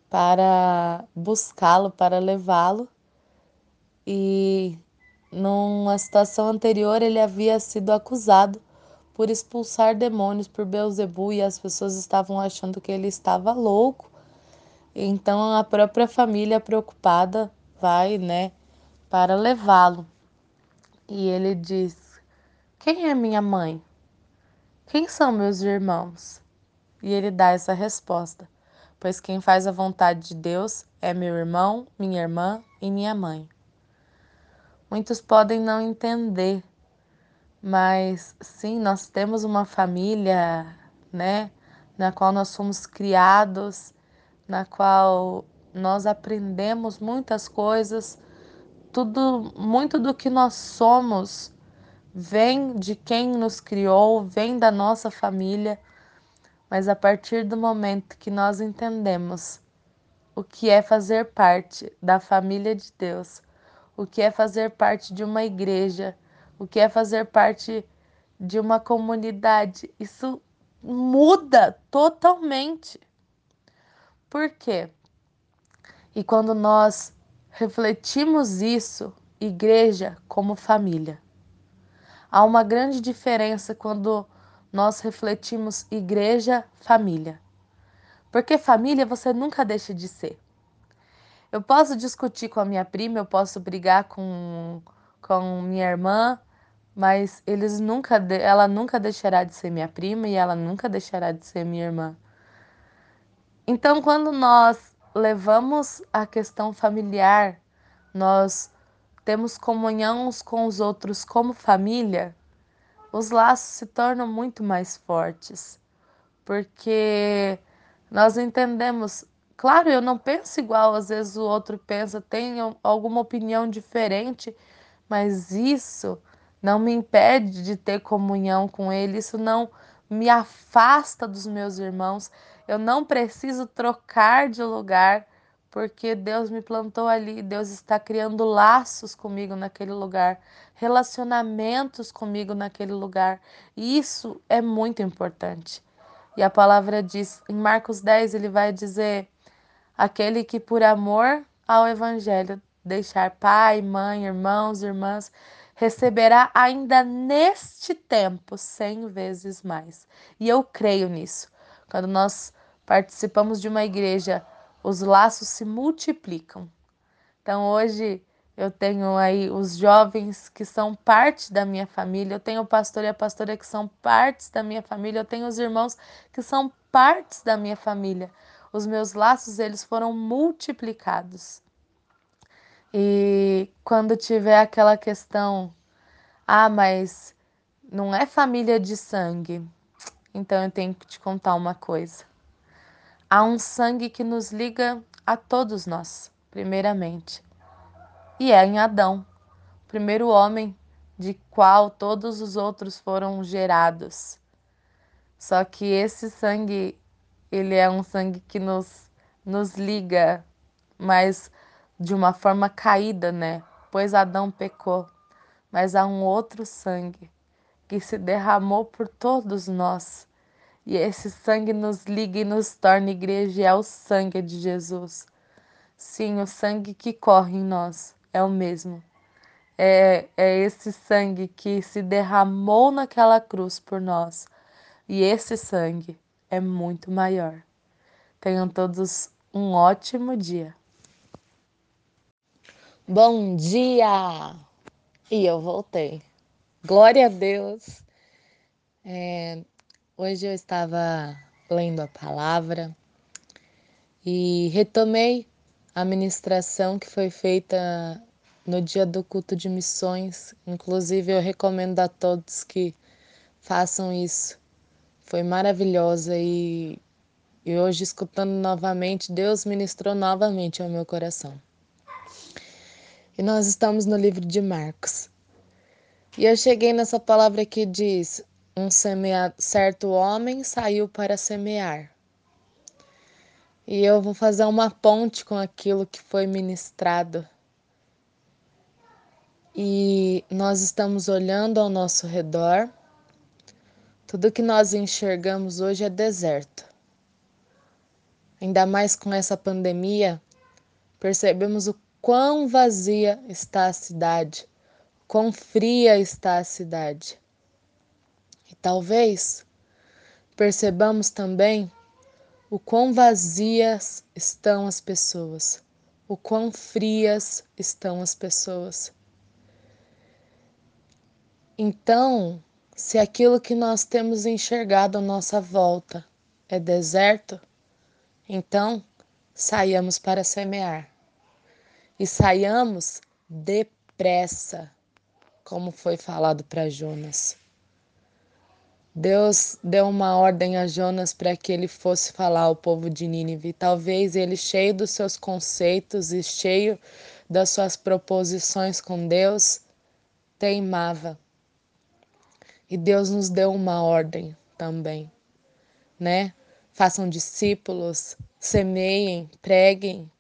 para buscá-lo, para levá-lo e numa situação anterior ele havia sido acusado por expulsar demônios por Beuzebu e as pessoas estavam achando que ele estava louco. Então a própria família preocupada vai, né, para levá-lo. E ele diz: Quem é minha mãe? Quem são meus irmãos? E ele dá essa resposta: Pois quem faz a vontade de Deus é meu irmão, minha irmã e minha mãe. Muitos podem não entender mas sim, nós temos uma família, né, na qual nós fomos criados, na qual nós aprendemos muitas coisas, tudo, muito do que nós somos vem de quem nos criou, vem da nossa família, mas a partir do momento que nós entendemos o que é fazer parte da família de Deus, o que é fazer parte de uma igreja, o que é fazer parte de uma comunidade. Isso muda totalmente. Por quê? E quando nós refletimos isso, igreja como família, há uma grande diferença quando nós refletimos igreja, família. Porque família você nunca deixa de ser. Eu posso discutir com a minha prima, eu posso brigar com, com minha irmã, mas eles nunca ela nunca deixará de ser minha prima e ela nunca deixará de ser minha irmã. Então, quando nós levamos a questão familiar, nós temos comunhão uns com os outros como família, os laços se tornam muito mais fortes, porque nós entendemos. Claro, eu não penso igual, às vezes o outro pensa, tem alguma opinião diferente, mas isso não me impede de ter comunhão com Ele, isso não me afasta dos meus irmãos. Eu não preciso trocar de lugar, porque Deus me plantou ali, Deus está criando laços comigo naquele lugar, relacionamentos comigo naquele lugar. E isso é muito importante. E a palavra diz, em Marcos 10, ele vai dizer: aquele que por amor ao Evangelho deixar pai, mãe, irmãos, irmãs, receberá ainda neste tempo cem vezes mais. E eu creio nisso. Quando nós participamos de uma igreja, os laços se multiplicam. Então hoje eu tenho aí os jovens que são parte da minha família, eu tenho o pastor e a pastora que são partes da minha família, eu tenho os irmãos que são partes da minha família. Os meus laços eles foram multiplicados. E quando tiver aquela questão, ah, mas não é família de sangue, então eu tenho que te contar uma coisa. Há um sangue que nos liga a todos nós, primeiramente, e é em Adão, primeiro homem de qual todos os outros foram gerados. Só que esse sangue, ele é um sangue que nos, nos liga, mas de uma forma caída, né? Pois Adão pecou, mas há um outro sangue que se derramou por todos nós. E esse sangue nos liga e nos torna igreja, e é o sangue de Jesus. Sim, o sangue que corre em nós é o mesmo. É, é esse sangue que se derramou naquela cruz por nós. E esse sangue é muito maior. Tenham todos um ótimo dia. Bom dia! E eu voltei. Glória a Deus! É, hoje eu estava lendo a palavra e retomei a ministração que foi feita no dia do culto de missões. Inclusive, eu recomendo a todos que façam isso. Foi maravilhosa e, e hoje, escutando novamente, Deus ministrou novamente ao meu coração. E nós estamos no livro de Marcos. E eu cheguei nessa palavra que diz: um certo homem saiu para semear. E eu vou fazer uma ponte com aquilo que foi ministrado. E nós estamos olhando ao nosso redor. Tudo que nós enxergamos hoje é deserto. Ainda mais com essa pandemia, percebemos o quão vazia está a cidade, quão fria está a cidade. E talvez percebamos também o quão vazias estão as pessoas, o quão frias estão as pessoas. Então, se aquilo que nós temos enxergado à nossa volta é deserto, então saiamos para semear. E saiamos depressa, como foi falado para Jonas. Deus deu uma ordem a Jonas para que ele fosse falar ao povo de Nínive. Talvez ele, cheio dos seus conceitos e cheio das suas proposições com Deus, teimava. E Deus nos deu uma ordem também, né? Façam discípulos, semeiem, preguem.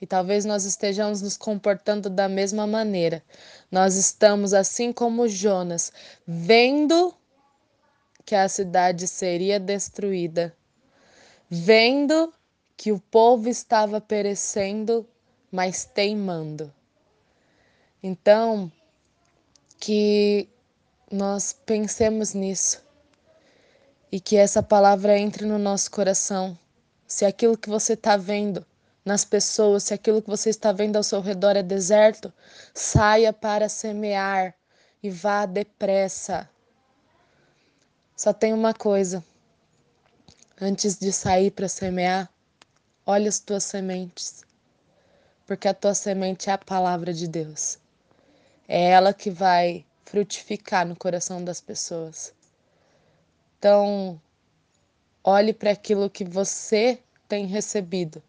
E talvez nós estejamos nos comportando da mesma maneira. Nós estamos, assim como Jonas, vendo que a cidade seria destruída, vendo que o povo estava perecendo, mas teimando. Então, que nós pensemos nisso e que essa palavra entre no nosso coração. Se aquilo que você está vendo nas pessoas, se aquilo que você está vendo ao seu redor é deserto, saia para semear e vá depressa. Só tem uma coisa. Antes de sair para semear, olhe as tuas sementes. Porque a tua semente é a palavra de Deus. É ela que vai frutificar no coração das pessoas. Então, olhe para aquilo que você tem recebido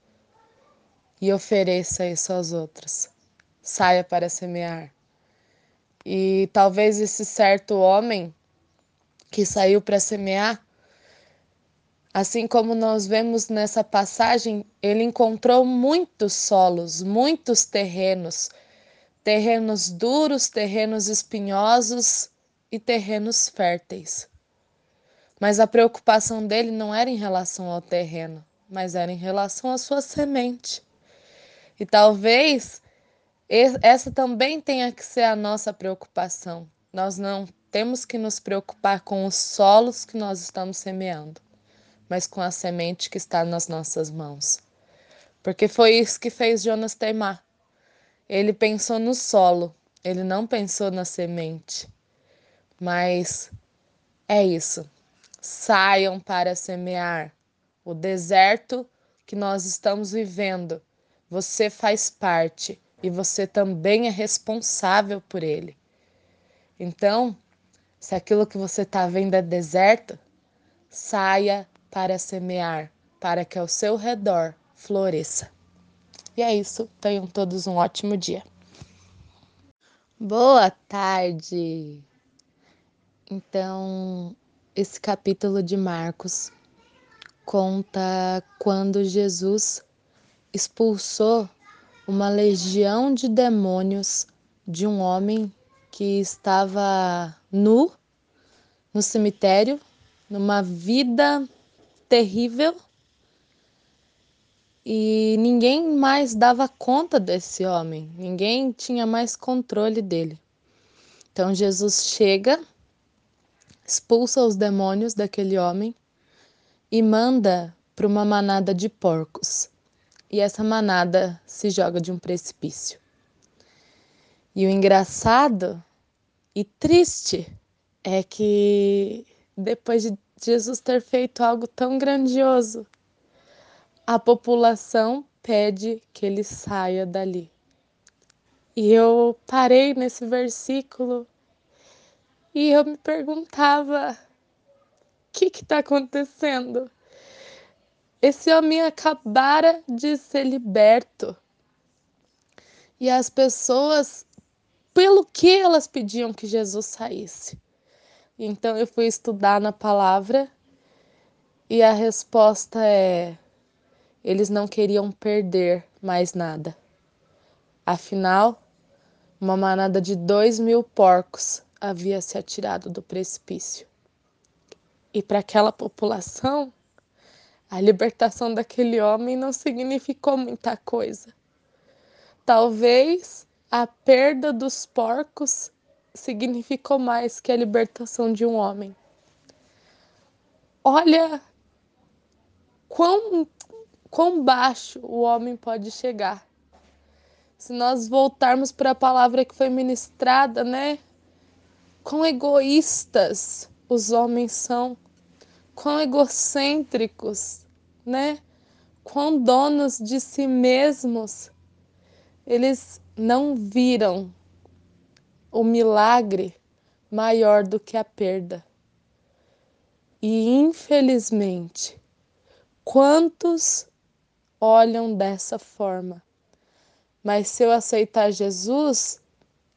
e ofereça isso aos outros. Saia para semear. E talvez esse certo homem que saiu para semear, assim como nós vemos nessa passagem, ele encontrou muitos solos, muitos terrenos terrenos duros, terrenos espinhosos e terrenos férteis. Mas a preocupação dele não era em relação ao terreno, mas era em relação à sua semente. E talvez essa também tenha que ser a nossa preocupação. Nós não temos que nos preocupar com os solos que nós estamos semeando, mas com a semente que está nas nossas mãos. Porque foi isso que fez Jonas teimar. Ele pensou no solo, ele não pensou na semente. Mas é isso. Saiam para semear. O deserto que nós estamos vivendo, você faz parte e você também é responsável por ele. Então, se aquilo que você está vendo é deserto, saia para semear, para que ao seu redor floresça. E é isso. Tenham todos um ótimo dia. Boa tarde! Então, esse capítulo de Marcos conta quando Jesus expulsou uma legião de demônios de um homem que estava nu no cemitério, numa vida terrível e ninguém mais dava conta desse homem, ninguém tinha mais controle dele. Então Jesus chega, expulsa os demônios daquele homem e manda para uma manada de porcos. E essa manada se joga de um precipício. E o engraçado e triste é que depois de Jesus ter feito algo tão grandioso, a população pede que ele saia dali. E eu parei nesse versículo e eu me perguntava: o que está acontecendo? Esse homem acabara de ser liberto. E as pessoas, pelo que elas pediam que Jesus saísse? Então eu fui estudar na palavra e a resposta é: eles não queriam perder mais nada. Afinal, uma manada de dois mil porcos havia se atirado do precipício. E para aquela população, a libertação daquele homem não significou muita coisa. Talvez a perda dos porcos significou mais que a libertação de um homem. Olha quão, quão baixo o homem pode chegar. Se nós voltarmos para a palavra que foi ministrada, né? Quão egoístas os homens são, quão egocêntricos, né? Quão donos de si mesmos. Eles não viram o milagre maior do que a perda. E infelizmente, quantos olham dessa forma? Mas se eu aceitar Jesus,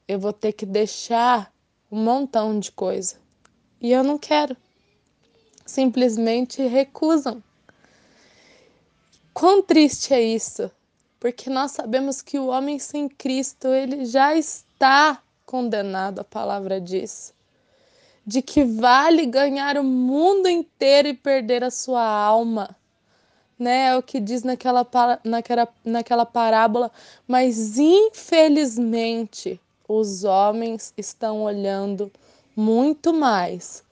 eu vou ter que deixar um montão de coisa. E eu não quero. Simplesmente recusam. Quão triste é isso? Porque nós sabemos que o homem sem Cristo, ele já está condenado, a palavra diz. De que vale ganhar o mundo inteiro e perder a sua alma. Né? É o que diz naquela, naquela, naquela parábola. Mas infelizmente, os homens estão olhando muito mais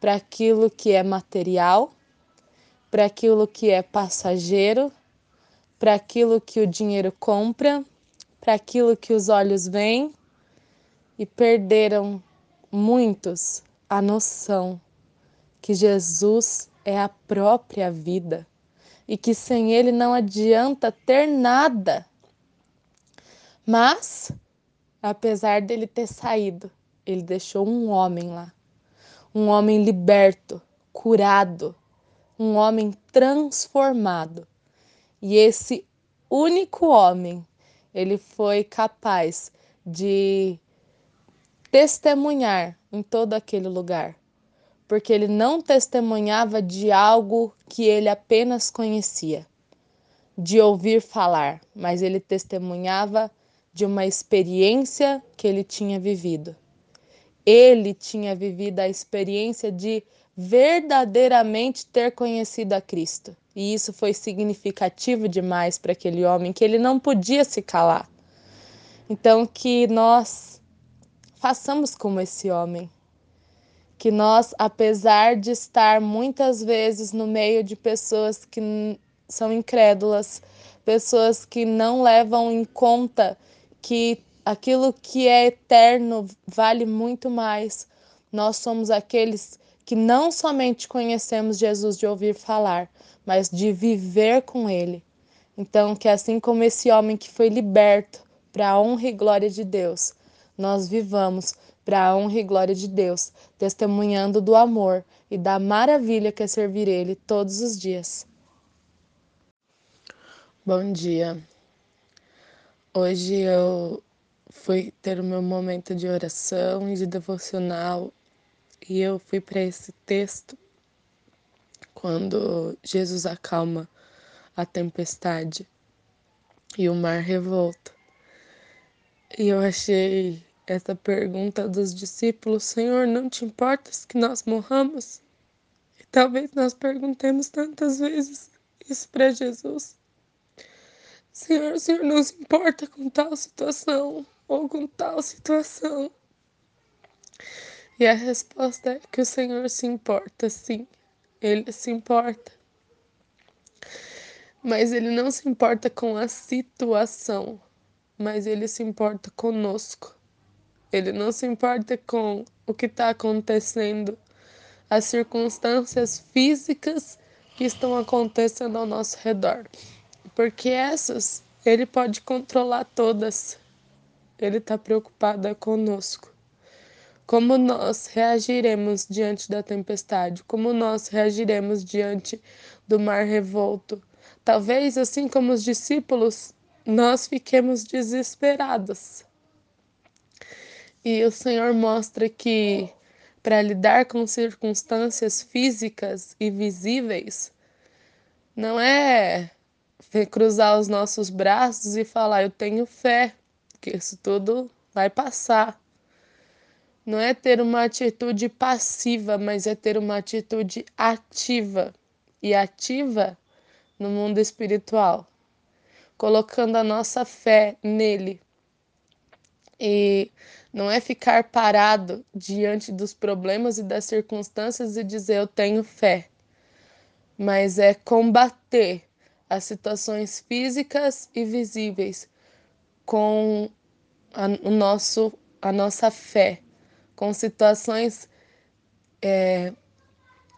para aquilo que é material, para aquilo que é passageiro, para aquilo que o dinheiro compra, para aquilo que os olhos veem e perderam muitos a noção que Jesus é a própria vida e que sem ele não adianta ter nada. Mas, apesar dele ter saído, ele deixou um homem lá, um homem liberto, curado, um homem transformado. E esse único homem, ele foi capaz de testemunhar em todo aquele lugar, porque ele não testemunhava de algo que ele apenas conhecia, de ouvir falar, mas ele testemunhava de uma experiência que ele tinha vivido. Ele tinha vivido a experiência de verdadeiramente ter conhecido a Cristo. E isso foi significativo demais para aquele homem que ele não podia se calar. Então, que nós façamos como esse homem. Que nós, apesar de estar muitas vezes no meio de pessoas que são incrédulas, pessoas que não levam em conta que aquilo que é eterno vale muito mais, nós somos aqueles que não somente conhecemos Jesus de ouvir falar, mas de viver com Ele. Então, que assim como esse homem que foi liberto para a honra e glória de Deus, nós vivamos para a honra e glória de Deus, testemunhando do amor e da maravilha que é servir Ele todos os dias. Bom dia. Hoje eu fui ter o meu momento de oração e de devocional e eu fui para esse texto quando Jesus acalma a tempestade e o mar revolta. E eu achei essa pergunta dos discípulos: Senhor, não te importas que nós morramos? E talvez nós perguntemos tantas vezes isso para Jesus. Senhor, o Senhor não se importa com tal situação ou com tal situação. E a resposta é que o Senhor se importa, sim. Ele se importa. Mas ele não se importa com a situação, mas ele se importa conosco. Ele não se importa com o que está acontecendo, as circunstâncias físicas que estão acontecendo ao nosso redor, porque essas ele pode controlar todas. Ele está preocupado conosco. Como nós reagiremos diante da tempestade? Como nós reagiremos diante do mar revolto? Talvez, assim como os discípulos, nós fiquemos desesperados. E o Senhor mostra que para lidar com circunstâncias físicas e visíveis, não é cruzar os nossos braços e falar, eu tenho fé, que isso tudo vai passar. Não é ter uma atitude passiva, mas é ter uma atitude ativa. E ativa no mundo espiritual, colocando a nossa fé nele, E não é ficar parado diante dos problemas e das circunstâncias e dizer eu tenho fé, mas é combater as situações físicas e visíveis com a, o nosso, a nossa fé, com situações, é,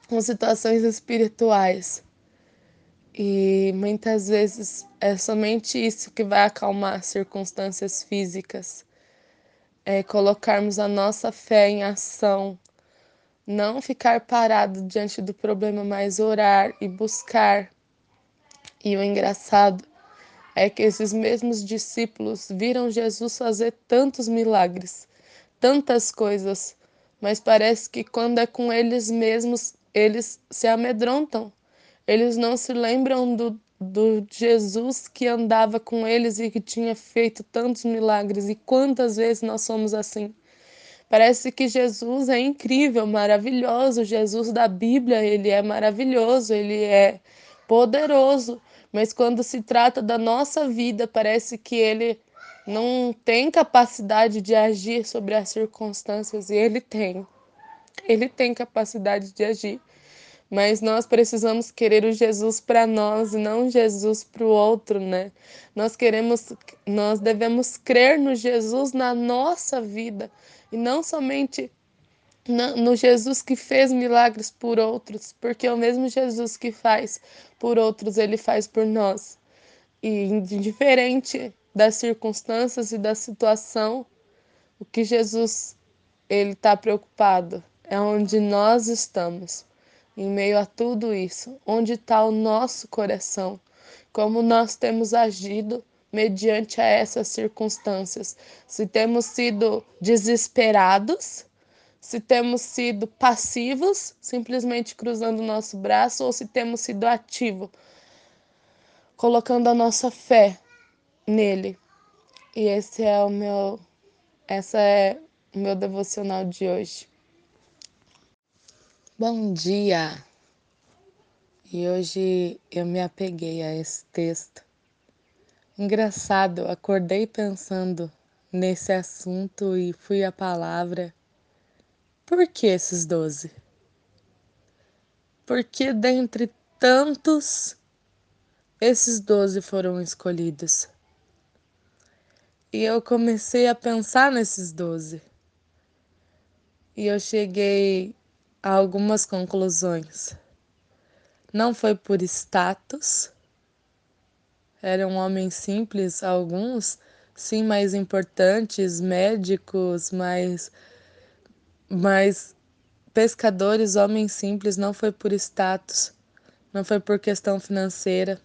com situações espirituais. E muitas vezes é somente isso que vai acalmar circunstâncias físicas. É colocarmos a nossa fé em ação, não ficar parado diante do problema, mas orar e buscar. E o engraçado é que esses mesmos discípulos viram Jesus fazer tantos milagres, tantas coisas, mas parece que quando é com eles mesmos, eles se amedrontam. Eles não se lembram do, do Jesus que andava com eles e que tinha feito tantos milagres. E quantas vezes nós somos assim? Parece que Jesus é incrível, maravilhoso. Jesus da Bíblia, ele é maravilhoso, ele é poderoso, mas quando se trata da nossa vida, parece que ele não tem capacidade de agir sobre as circunstâncias e ele tem. Ele tem capacidade de agir. Mas nós precisamos querer o Jesus para nós e não Jesus para o outro, né? Nós queremos, nós devemos crer no Jesus na nossa vida e não somente no Jesus que fez milagres por outros, porque é o mesmo Jesus que faz por outros, ele faz por nós. E indiferente das circunstâncias e da situação, o que Jesus ele está preocupado é onde nós estamos. Em meio a tudo isso, onde está o nosso coração? Como nós temos agido mediante a essas circunstâncias? Se temos sido desesperados se temos sido passivos, simplesmente cruzando o nosso braço, ou se temos sido ativos, colocando a nossa fé nele. E esse é o meu essa é o meu devocional de hoje. Bom dia. E hoje eu me apeguei a esse texto. Engraçado, acordei pensando nesse assunto e fui à palavra por que esses doze? Porque dentre tantos, esses doze foram escolhidos. E eu comecei a pensar nesses doze. E eu cheguei a algumas conclusões. Não foi por status, eram homens simples, alguns sim mais importantes, médicos, mais mas pescadores, homens simples, não foi por status, não foi por questão financeira,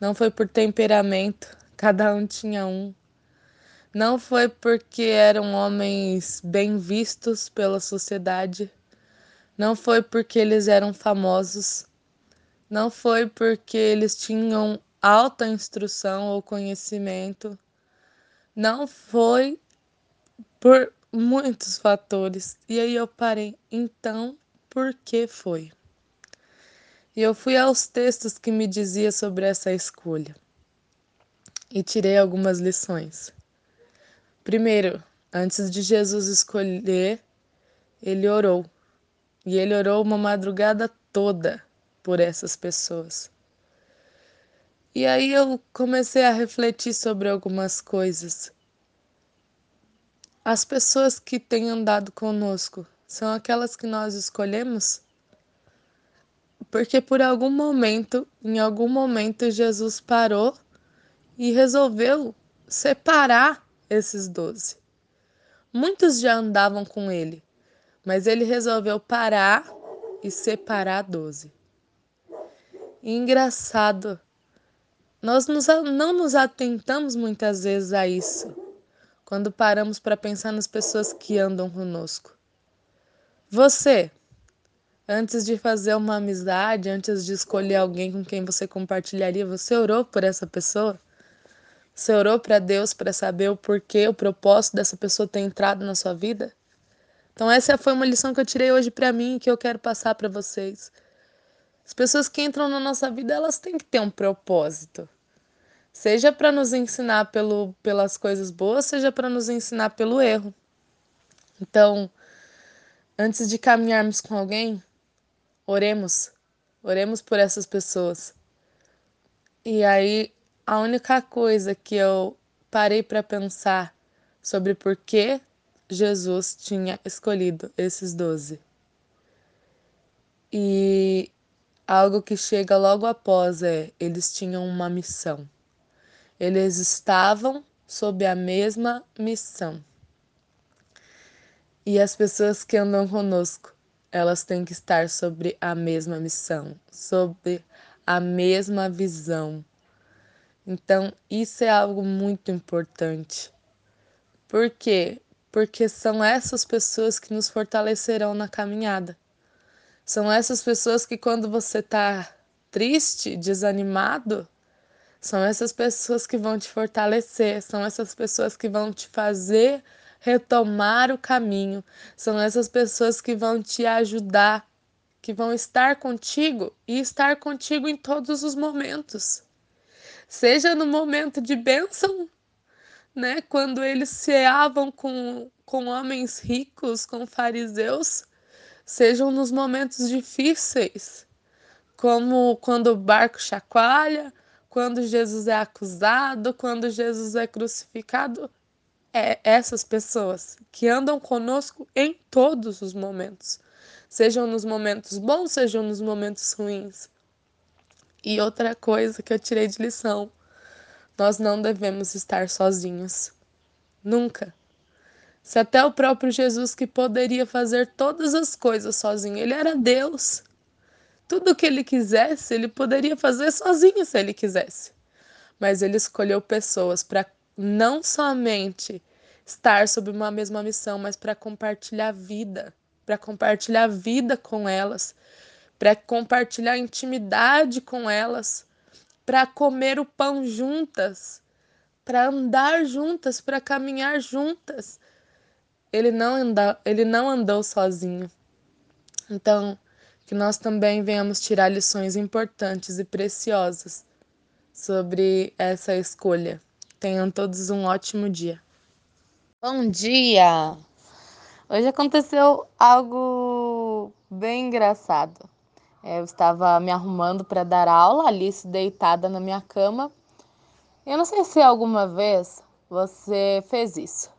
não foi por temperamento, cada um tinha um. Não foi porque eram homens bem vistos pela sociedade, não foi porque eles eram famosos, não foi porque eles tinham alta instrução ou conhecimento, não foi por muitos fatores. E aí eu parei, então, por que foi? E eu fui aos textos que me dizia sobre essa escolha e tirei algumas lições. Primeiro, antes de Jesus escolher, ele orou. E ele orou uma madrugada toda por essas pessoas. E aí eu comecei a refletir sobre algumas coisas as pessoas que têm andado conosco são aquelas que nós escolhemos? Porque por algum momento, em algum momento, Jesus parou e resolveu separar esses doze. Muitos já andavam com ele, mas ele resolveu parar e separar doze. engraçado, nós não nos atentamos muitas vezes a isso quando paramos para pensar nas pessoas que andam conosco. Você, antes de fazer uma amizade, antes de escolher alguém com quem você compartilharia, você orou por essa pessoa? Você orou para Deus para saber o porquê, o propósito dessa pessoa ter entrado na sua vida? Então essa foi uma lição que eu tirei hoje para mim e que eu quero passar para vocês. As pessoas que entram na nossa vida, elas têm que ter um propósito. Seja para nos ensinar pelo, pelas coisas boas, seja para nos ensinar pelo erro. Então, antes de caminharmos com alguém, oremos, oremos por essas pessoas. E aí, a única coisa que eu parei para pensar sobre por que Jesus tinha escolhido esses doze. E algo que chega logo após é: eles tinham uma missão. Eles estavam sob a mesma missão. E as pessoas que andam conosco, elas têm que estar sobre a mesma missão, sobre a mesma visão. Então, isso é algo muito importante. Por quê? Porque são essas pessoas que nos fortalecerão na caminhada. São essas pessoas que, quando você está triste, desanimado, são essas pessoas que vão te fortalecer, são essas pessoas que vão te fazer retomar o caminho, são essas pessoas que vão te ajudar, que vão estar contigo e estar contigo em todos os momentos. Seja no momento de bênção, né, quando eles ceavam com, com homens ricos, com fariseus, sejam nos momentos difíceis, como quando o barco chacoalha, quando Jesus é acusado, quando Jesus é crucificado. É essas pessoas que andam conosco em todos os momentos, sejam nos momentos bons, sejam nos momentos ruins. E outra coisa que eu tirei de lição: nós não devemos estar sozinhos. Nunca. Se até o próprio Jesus, que poderia fazer todas as coisas sozinho, ele era Deus. Tudo o que ele quisesse, ele poderia fazer sozinho se ele quisesse. Mas ele escolheu pessoas para não somente estar sob uma mesma missão, mas para compartilhar vida, para compartilhar vida com elas, para compartilhar intimidade com elas, para comer o pão juntas, para andar juntas, para caminhar juntas ele não, anda, ele não andou sozinho. Então, que nós também venhamos tirar lições importantes e preciosas sobre essa escolha. Tenham todos um ótimo dia. Bom dia! Hoje aconteceu algo bem engraçado. Eu estava me arrumando para dar aula, Alice deitada na minha cama. Eu não sei se alguma vez você fez isso.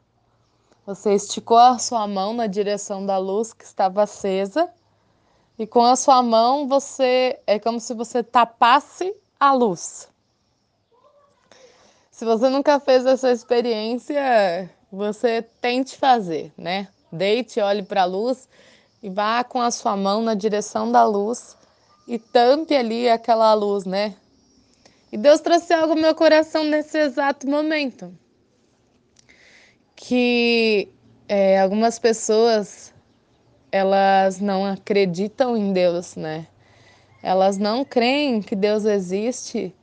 Você esticou a sua mão na direção da luz que estava acesa e com a sua mão você é como se você tapasse a luz. Se você nunca fez essa experiência, você tente fazer, né? Deite, olhe para a luz e vá com a sua mão na direção da luz e tampe ali aquela luz, né? E Deus trouxe algo no meu coração nesse exato momento que é, algumas pessoas elas não acreditam em Deus, né? Elas não creem que Deus existe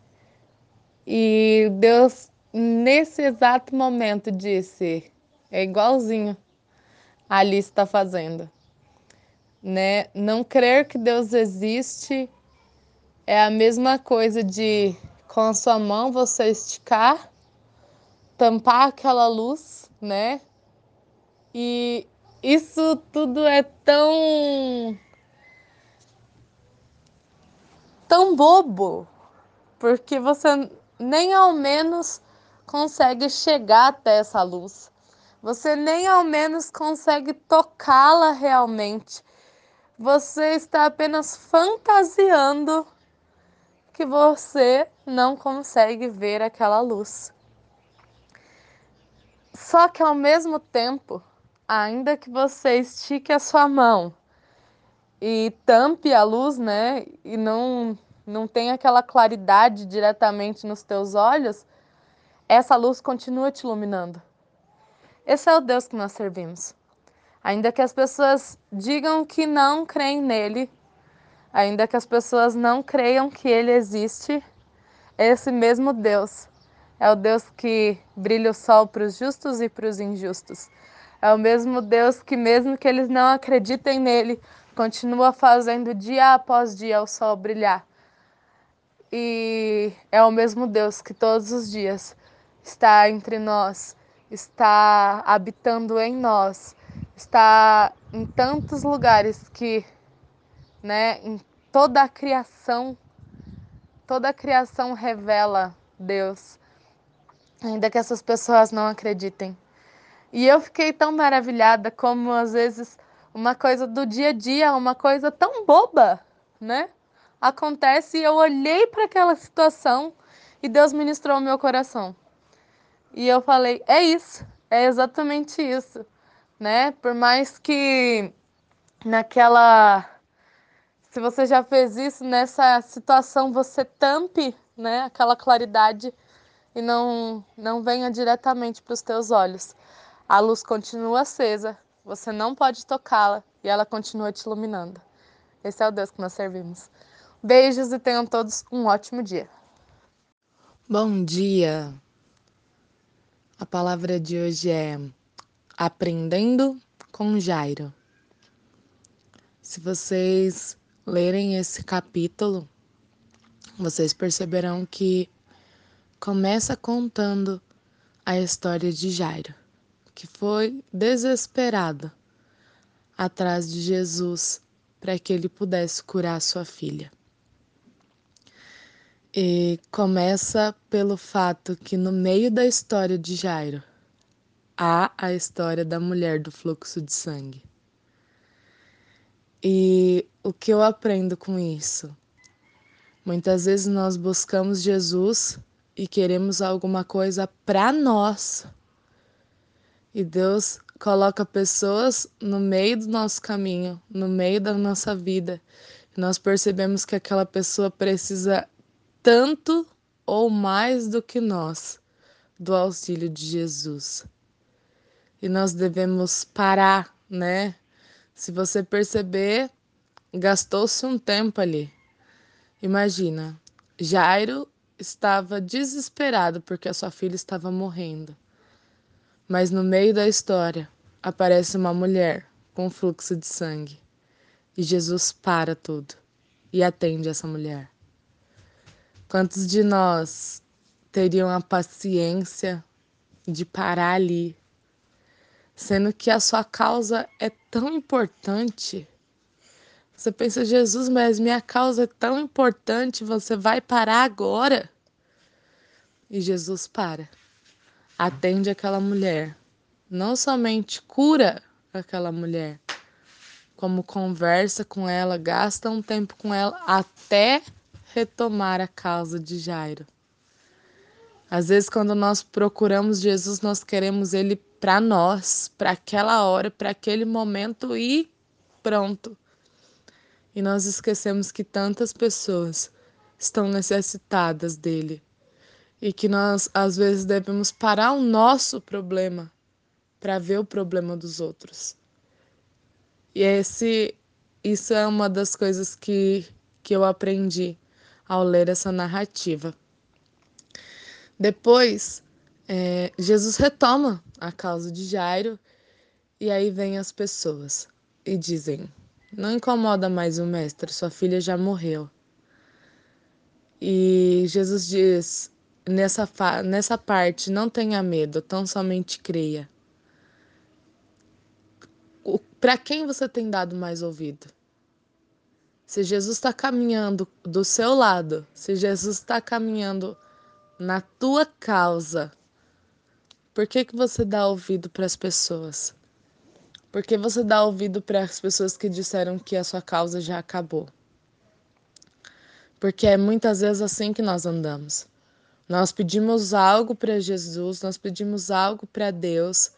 e Deus nesse exato momento disse é igualzinho a Alice está fazendo, né? Não crer que Deus existe é a mesma coisa de com a sua mão você esticar, tampar aquela luz né? E isso tudo é tão tão bobo, porque você nem ao menos consegue chegar até essa luz. Você nem ao menos consegue tocá-la realmente. Você está apenas fantasiando que você não consegue ver aquela luz. Só que ao mesmo tempo, ainda que você estique a sua mão e tampe a luz, né, e não não tem aquela claridade diretamente nos teus olhos, essa luz continua te iluminando. Esse é o Deus que nós servimos. Ainda que as pessoas digam que não creem nele, ainda que as pessoas não creiam que ele existe, esse mesmo Deus é o Deus que brilha o sol para os justos e para os injustos. É o mesmo Deus que, mesmo que eles não acreditem nele, continua fazendo dia após dia o sol brilhar. e é o mesmo Deus que todos os dias está entre nós, está habitando em nós, está em tantos lugares que, né, em toda a criação, toda a criação revela Deus, ainda que essas pessoas não acreditem. E eu fiquei tão maravilhada como às vezes uma coisa do dia a dia, uma coisa tão boba, né? Acontece e eu olhei para aquela situação e Deus ministrou o meu coração. E eu falei, é isso, é exatamente isso, né? Por mais que naquela se você já fez isso nessa situação, você tampe, né, aquela claridade e não não venha diretamente para os teus olhos. A luz continua acesa, você não pode tocá-la e ela continua te iluminando. Esse é o Deus que nós servimos. Beijos e tenham todos um ótimo dia. Bom dia. A palavra de hoje é Aprendendo com Jairo. Se vocês lerem esse capítulo, vocês perceberão que começa contando a história de Jairo, que foi desesperado atrás de Jesus para que ele pudesse curar sua filha. E começa pelo fato que no meio da história de Jairo há a história da mulher do fluxo de sangue. E o que eu aprendo com isso? Muitas vezes nós buscamos Jesus e queremos alguma coisa para nós. E Deus coloca pessoas no meio do nosso caminho, no meio da nossa vida. E nós percebemos que aquela pessoa precisa tanto ou mais do que nós do auxílio de Jesus. E nós devemos parar, né? Se você perceber, gastou-se um tempo ali. Imagina, Jairo estava desesperado porque a sua filha estava morrendo. Mas no meio da história aparece uma mulher com fluxo de sangue. E Jesus para tudo e atende essa mulher. Quantos de nós teriam a paciência de parar ali, sendo que a sua causa é tão importante? Você pensa, Jesus, mas minha causa é tão importante, você vai parar agora? E Jesus para, atende aquela mulher, não somente cura aquela mulher, como conversa com ela, gasta um tempo com ela até retomar a causa de Jairo. Às vezes, quando nós procuramos Jesus, nós queremos ele para nós, para aquela hora, para aquele momento e pronto. E nós esquecemos que tantas pessoas estão necessitadas dele e que nós, às vezes, devemos parar o nosso problema para ver o problema dos outros. E esse, isso é uma das coisas que, que eu aprendi ao ler essa narrativa. Depois, é, Jesus retoma a causa de Jairo e aí vêm as pessoas e dizem: Não incomoda mais o mestre, sua filha já morreu. E Jesus diz nessa, nessa parte: Não tenha medo, tão somente creia. Para quem você tem dado mais ouvido? Se Jesus está caminhando do seu lado, se Jesus está caminhando na tua causa, por que, que você dá ouvido para as pessoas? Por que você dá ouvido para as pessoas que disseram que a sua causa já acabou? Porque é muitas vezes assim que nós andamos. Nós pedimos algo para Jesus, nós pedimos algo para Deus,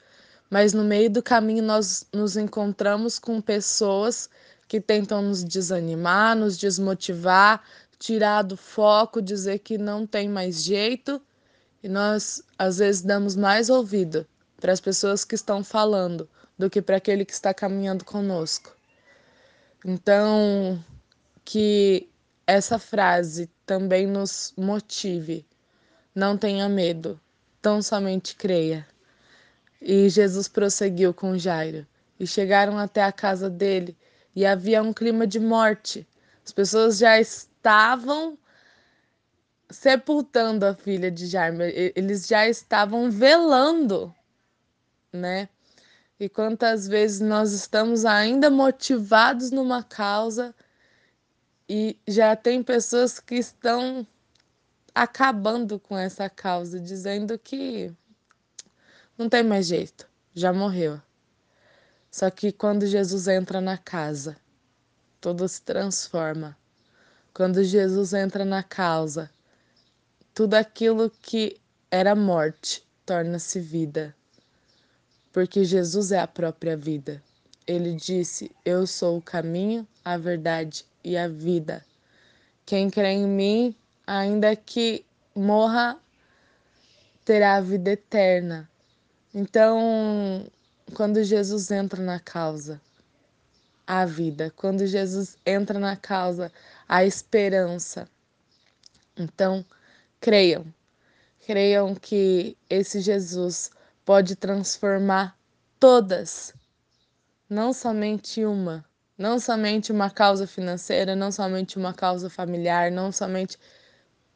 mas no meio do caminho nós nos encontramos com pessoas que tentam nos desanimar, nos desmotivar, tirar do foco, dizer que não tem mais jeito. E nós, às vezes, damos mais ouvido para as pessoas que estão falando do que para aquele que está caminhando conosco. Então, que essa frase também nos motive. Não tenha medo, tão somente creia. E Jesus prosseguiu com Jairo e chegaram até a casa dele e havia um clima de morte. As pessoas já estavam sepultando a filha de Jairo, eles já estavam velando, né? E quantas vezes nós estamos ainda motivados numa causa e já tem pessoas que estão acabando com essa causa, dizendo que não tem mais jeito, já morreu. Só que quando Jesus entra na casa, tudo se transforma. Quando Jesus entra na causa, tudo aquilo que era morte torna-se vida. Porque Jesus é a própria vida. Ele disse: Eu sou o caminho, a verdade e a vida. Quem crê em mim, ainda que morra, terá a vida eterna. Então, quando Jesus entra na causa, a vida, quando Jesus entra na causa, a esperança. Então, creiam, creiam que esse Jesus pode transformar todas, não somente uma, não somente uma causa financeira, não somente uma causa familiar, não somente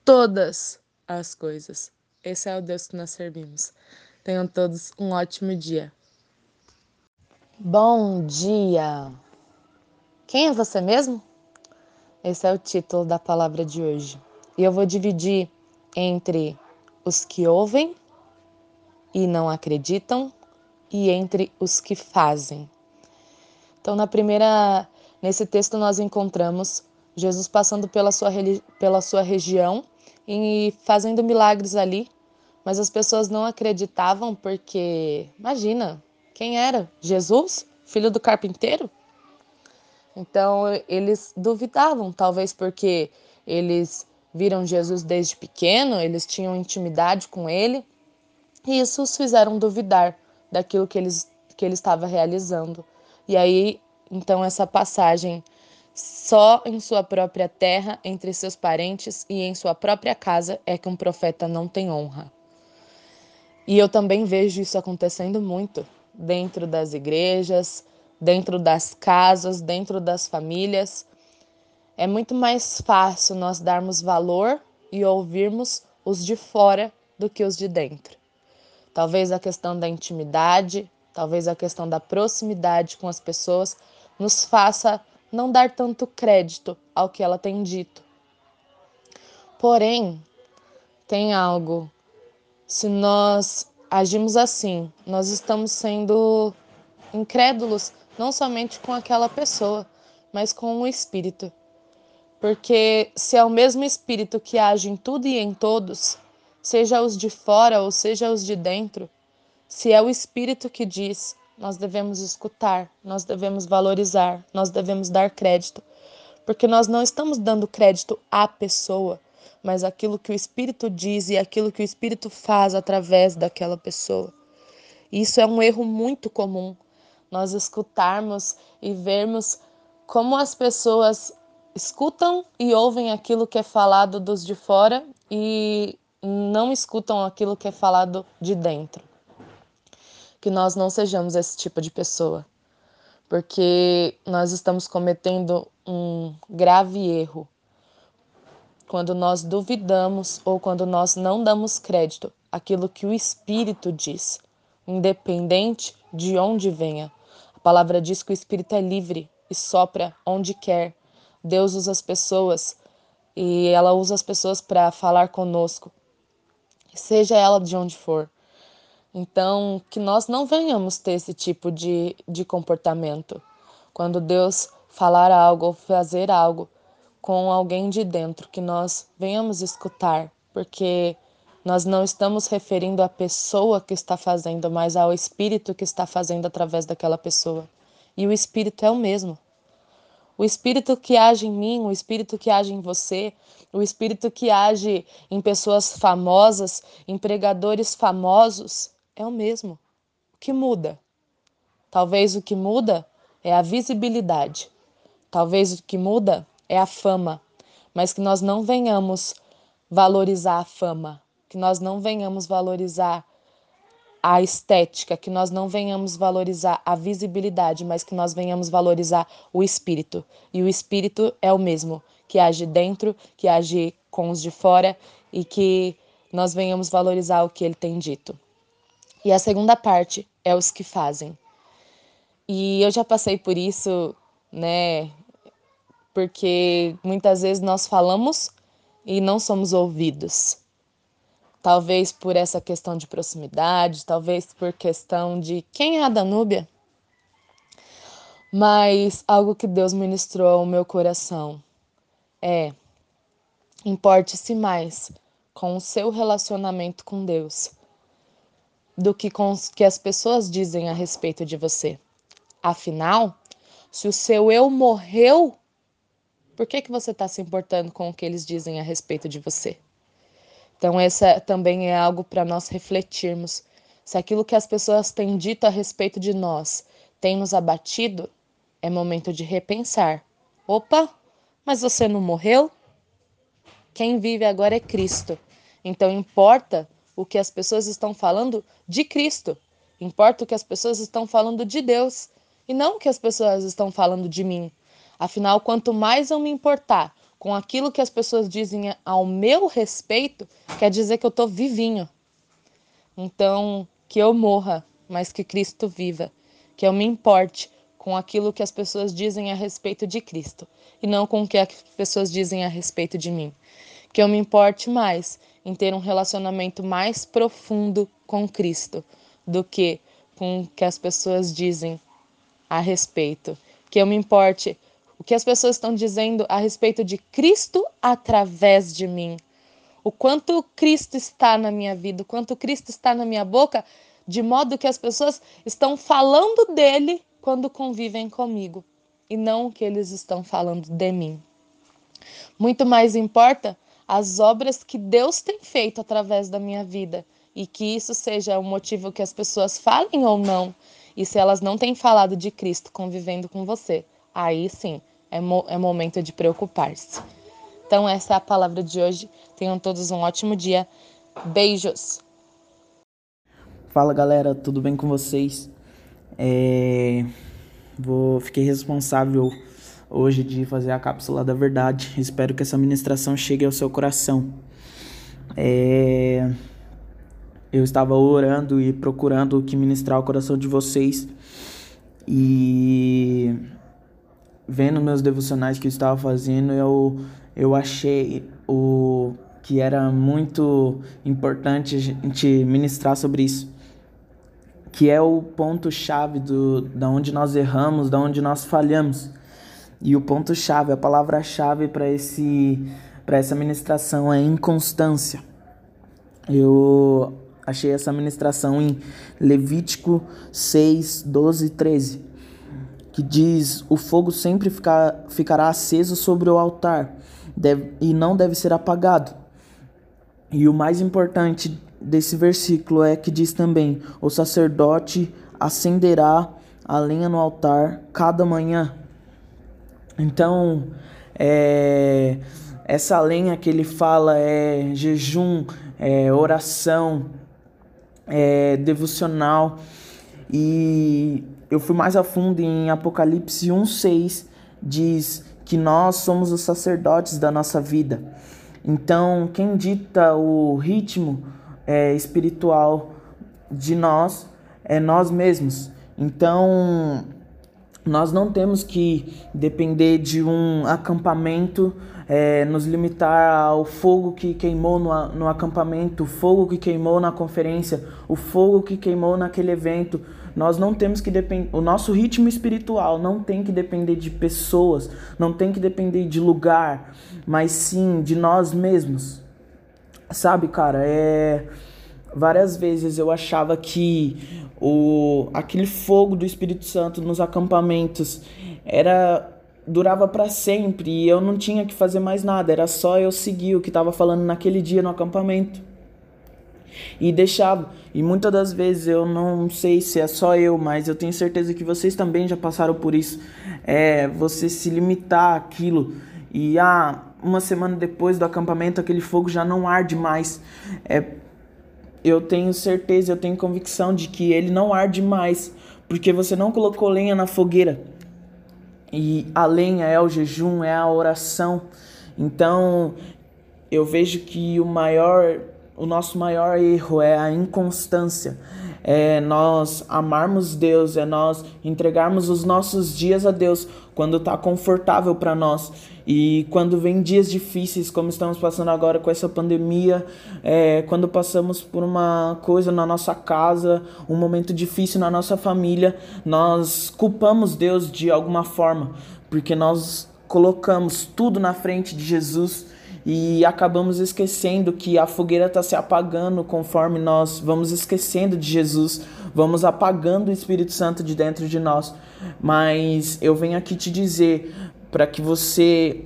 todas as coisas. Esse é o Deus que nós servimos. Tenham todos um ótimo dia. Bom dia! Quem é você mesmo? Esse é o título da palavra de hoje. E eu vou dividir entre os que ouvem e não acreditam e entre os que fazem. Então, na primeira, nesse texto nós encontramos Jesus passando pela sua, pela sua região e fazendo milagres ali, mas as pessoas não acreditavam porque, imagina, quem era? Jesus, filho do carpinteiro? Então eles duvidavam, talvez porque eles viram Jesus desde pequeno, eles tinham intimidade com ele, e isso os fizeram duvidar daquilo que, eles, que ele estava realizando. E aí, então, essa passagem só em sua própria terra, entre seus parentes e em sua própria casa é que um profeta não tem honra. E eu também vejo isso acontecendo muito dentro das igrejas, dentro das casas, dentro das famílias. É muito mais fácil nós darmos valor e ouvirmos os de fora do que os de dentro. Talvez a questão da intimidade, talvez a questão da proximidade com as pessoas nos faça não dar tanto crédito ao que ela tem dito. Porém, tem algo. Se nós agimos assim, nós estamos sendo incrédulos não somente com aquela pessoa, mas com o espírito. Porque se é o mesmo espírito que age em tudo e em todos, seja os de fora ou seja os de dentro, se é o Espírito que diz, nós devemos escutar, nós devemos valorizar, nós devemos dar crédito, porque nós não estamos dando crédito à pessoa, mas aquilo que o Espírito diz e aquilo que o Espírito faz através daquela pessoa. Isso é um erro muito comum, nós escutarmos e vermos como as pessoas escutam e ouvem aquilo que é falado dos de fora e não escutam aquilo que é falado de dentro que nós não sejamos esse tipo de pessoa, porque nós estamos cometendo um grave erro quando nós duvidamos ou quando nós não damos crédito àquilo que o Espírito diz, independente de onde venha. A palavra diz que o Espírito é livre e sopra onde quer. Deus usa as pessoas e ela usa as pessoas para falar conosco, seja ela de onde for. Então, que nós não venhamos ter esse tipo de, de comportamento. Quando Deus falar algo ou fazer algo com alguém de dentro, que nós venhamos escutar, porque nós não estamos referindo à pessoa que está fazendo, mas ao espírito que está fazendo através daquela pessoa. E o espírito é o mesmo. O espírito que age em mim, o espírito que age em você, o espírito que age em pessoas famosas, em pregadores famosos, é o mesmo. O que muda? Talvez o que muda é a visibilidade. Talvez o que muda é a fama, mas que nós não venhamos valorizar a fama, que nós não venhamos valorizar a estética, que nós não venhamos valorizar a visibilidade, mas que nós venhamos valorizar o espírito. E o espírito é o mesmo, que age dentro, que age com os de fora e que nós venhamos valorizar o que ele tem dito. E a segunda parte é os que fazem. E eu já passei por isso, né? Porque muitas vezes nós falamos e não somos ouvidos. Talvez por essa questão de proximidade, talvez por questão de quem é a Danúbia. Mas algo que Deus ministrou ao meu coração é: importe-se mais com o seu relacionamento com Deus do que que as pessoas dizem a respeito de você. Afinal, se o seu eu morreu, por que, que você está se importando com o que eles dizem a respeito de você? Então, essa também é algo para nós refletirmos. Se aquilo que as pessoas têm dito a respeito de nós tem nos abatido, é momento de repensar. Opa, mas você não morreu? Quem vive agora é Cristo. Então importa o que as pessoas estão falando de Cristo. Importa o que as pessoas estão falando de Deus e não o que as pessoas estão falando de mim. Afinal, quanto mais eu me importar com aquilo que as pessoas dizem ao meu respeito, quer dizer que eu estou vivinho. Então, que eu morra, mas que Cristo viva. Que eu me importe com aquilo que as pessoas dizem a respeito de Cristo e não com o que as pessoas dizem a respeito de mim. Que eu me importe mais em ter um relacionamento mais profundo com Cristo do que com o que as pessoas dizem a respeito. Que eu me importe o que as pessoas estão dizendo a respeito de Cristo através de mim. O quanto Cristo está na minha vida, o quanto Cristo está na minha boca, de modo que as pessoas estão falando dele quando convivem comigo e não o que eles estão falando de mim. Muito mais importa as obras que Deus tem feito através da minha vida e que isso seja o motivo que as pessoas falem ou não. E se elas não têm falado de Cristo convivendo com você, aí sim é, mo é momento de preocupar-se. Então, essa é a palavra de hoje. Tenham todos um ótimo dia. Beijos! Fala galera, tudo bem com vocês? É... Vou... Fiquei responsável hoje de fazer a cápsula da verdade. Espero que essa ministração chegue ao seu coração. É... Eu estava orando e procurando o que ministrar ao coração de vocês e vendo meus devocionais que eu estava fazendo, eu, eu achei o que era muito importante a gente ministrar sobre isso, que é o ponto chave do da onde nós erramos, da onde nós falhamos. E o ponto-chave, a palavra-chave para esse para essa ministração é inconstância. Eu achei essa ministração em Levítico 6, 12 e 13, que diz: O fogo sempre ficar, ficará aceso sobre o altar deve, e não deve ser apagado. E o mais importante desse versículo é que diz também: O sacerdote acenderá a lenha no altar cada manhã então, é, essa lenha que ele fala é jejum, é oração, é devocional. E eu fui mais a fundo em Apocalipse 1,6, diz que nós somos os sacerdotes da nossa vida. Então, quem dita o ritmo é, espiritual de nós é nós mesmos. Então, nós não temos que depender de um acampamento, é, nos limitar ao fogo que queimou no, no acampamento, o fogo que queimou na conferência, o fogo que queimou naquele evento. Nós não temos que depender. O nosso ritmo espiritual não tem que depender de pessoas, não tem que depender de lugar, mas sim de nós mesmos. Sabe, cara, é. Várias vezes eu achava que o aquele fogo do Espírito Santo nos acampamentos era durava para sempre e eu não tinha que fazer mais nada, era só eu seguir o que estava falando naquele dia no acampamento. E deixava. E muitas das vezes eu não sei se é só eu, mas eu tenho certeza que vocês também já passaram por isso. É você se limitar àquilo e ah, uma semana depois do acampamento aquele fogo já não arde mais. É eu tenho certeza, eu tenho convicção de que ele não arde mais, porque você não colocou lenha na fogueira. E a lenha é o jejum, é a oração. Então, eu vejo que o maior, o nosso maior erro é a inconstância. É nós amarmos Deus, é nós entregarmos os nossos dias a Deus quando está confortável para nós. E quando vem dias difíceis, como estamos passando agora com essa pandemia, é, quando passamos por uma coisa na nossa casa, um momento difícil na nossa família, nós culpamos Deus de alguma forma, porque nós colocamos tudo na frente de Jesus e acabamos esquecendo que a fogueira está se apagando conforme nós vamos esquecendo de Jesus, vamos apagando o Espírito Santo de dentro de nós. Mas eu venho aqui te dizer para que você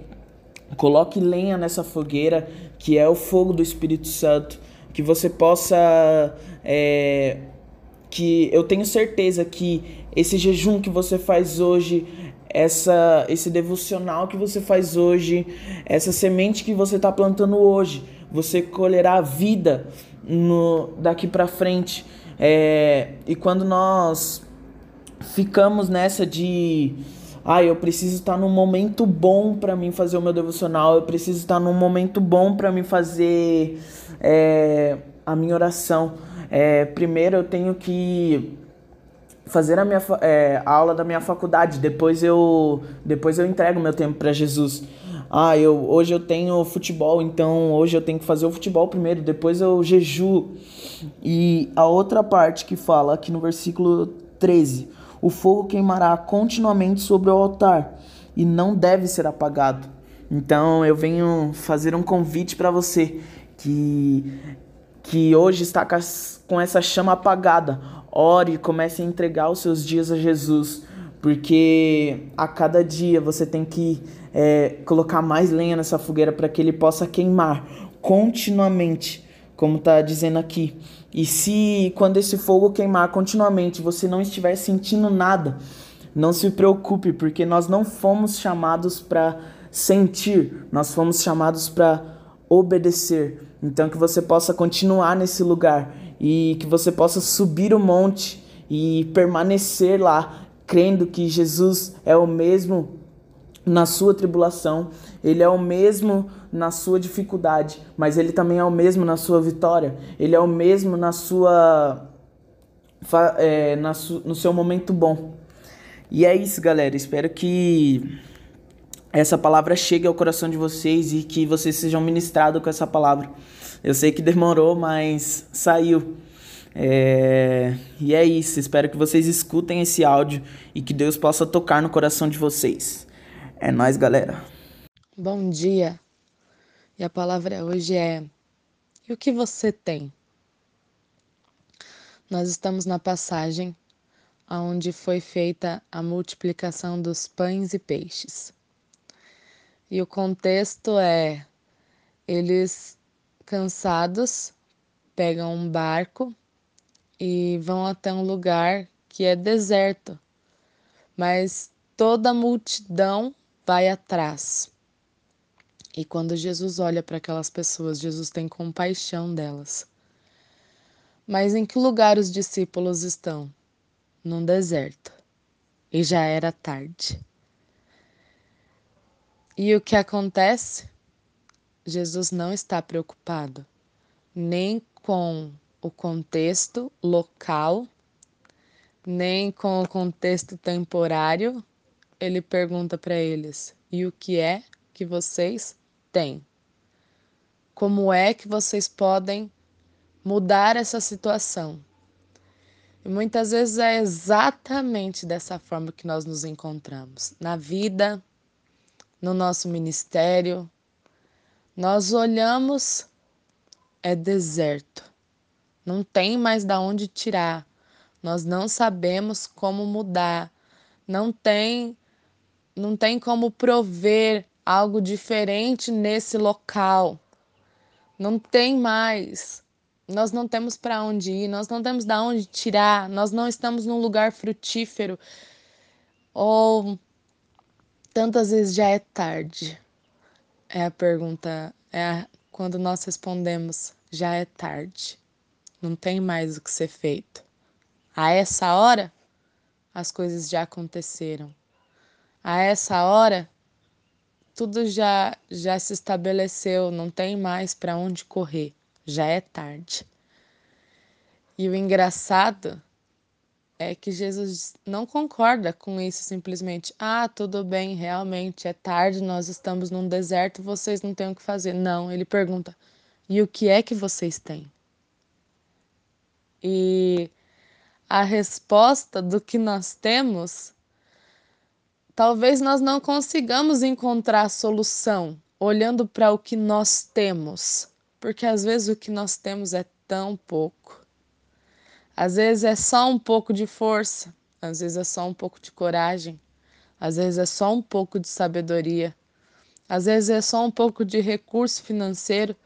coloque lenha nessa fogueira, que é o fogo do Espírito Santo, que você possa. É, que eu tenho certeza que esse jejum que você faz hoje essa esse devocional que você faz hoje, essa semente que você está plantando hoje, você colherá vida no daqui para frente. É, e quando nós ficamos nessa de ah, eu preciso estar num momento bom para mim fazer o meu devocional, eu preciso estar num momento bom para mim fazer é, a minha oração. É, primeiro eu tenho que fazer a minha é, a aula da minha faculdade, depois eu depois eu entrego meu tempo para Jesus. Ah, eu hoje eu tenho futebol, então hoje eu tenho que fazer o futebol primeiro, depois eu jejuo. E a outra parte que fala aqui no versículo 13, o fogo queimará continuamente sobre o altar e não deve ser apagado. Então eu venho fazer um convite para você que que hoje está com essa chama apagada Ore, comece a entregar os seus dias a Jesus, porque a cada dia você tem que é, colocar mais lenha nessa fogueira para que ele possa queimar continuamente, como está dizendo aqui. E se quando esse fogo queimar continuamente você não estiver sentindo nada, não se preocupe, porque nós não fomos chamados para sentir, nós fomos chamados para obedecer. Então que você possa continuar nesse lugar e que você possa subir o monte e permanecer lá, crendo que Jesus é o mesmo na sua tribulação, ele é o mesmo na sua dificuldade, mas ele também é o mesmo na sua vitória, ele é o mesmo na sua é, na su, no seu momento bom. E é isso, galera. Espero que essa palavra chegue ao coração de vocês e que vocês sejam ministrados com essa palavra. Eu sei que demorou, mas saiu. É... E é isso. Espero que vocês escutem esse áudio e que Deus possa tocar no coração de vocês. É nós, galera. Bom dia. E a palavra hoje é: E o que você tem? Nós estamos na passagem onde foi feita a multiplicação dos pães e peixes. E o contexto é: eles cansados, pegam um barco e vão até um lugar que é deserto, mas toda a multidão vai atrás. E quando Jesus olha para aquelas pessoas, Jesus tem compaixão delas. Mas em que lugar os discípulos estão? Num deserto. E já era tarde. E o que acontece? Jesus não está preocupado nem com o contexto local, nem com o contexto temporário. Ele pergunta para eles: e o que é que vocês têm? Como é que vocês podem mudar essa situação? E muitas vezes é exatamente dessa forma que nós nos encontramos na vida, no nosso ministério, nós olhamos, é deserto. Não tem mais da onde tirar. Nós não sabemos como mudar. Não tem não tem como prover algo diferente nesse local. Não tem mais. Nós não temos para onde ir, nós não temos da onde tirar, nós não estamos num lugar frutífero. Ou tantas vezes já é tarde. É a pergunta, é a, quando nós respondemos, já é tarde, não tem mais o que ser feito. A essa hora, as coisas já aconteceram. A essa hora, tudo já já se estabeleceu, não tem mais para onde correr, já é tarde. E o engraçado é que Jesus não concorda com isso simplesmente. Ah, tudo bem, realmente é tarde, nós estamos num deserto, vocês não têm o que fazer. Não, ele pergunta: e o que é que vocês têm? E a resposta do que nós temos, talvez nós não consigamos encontrar solução olhando para o que nós temos, porque às vezes o que nós temos é tão pouco. Às vezes é só um pouco de força, às vezes é só um pouco de coragem, às vezes é só um pouco de sabedoria, às vezes é só um pouco de recurso financeiro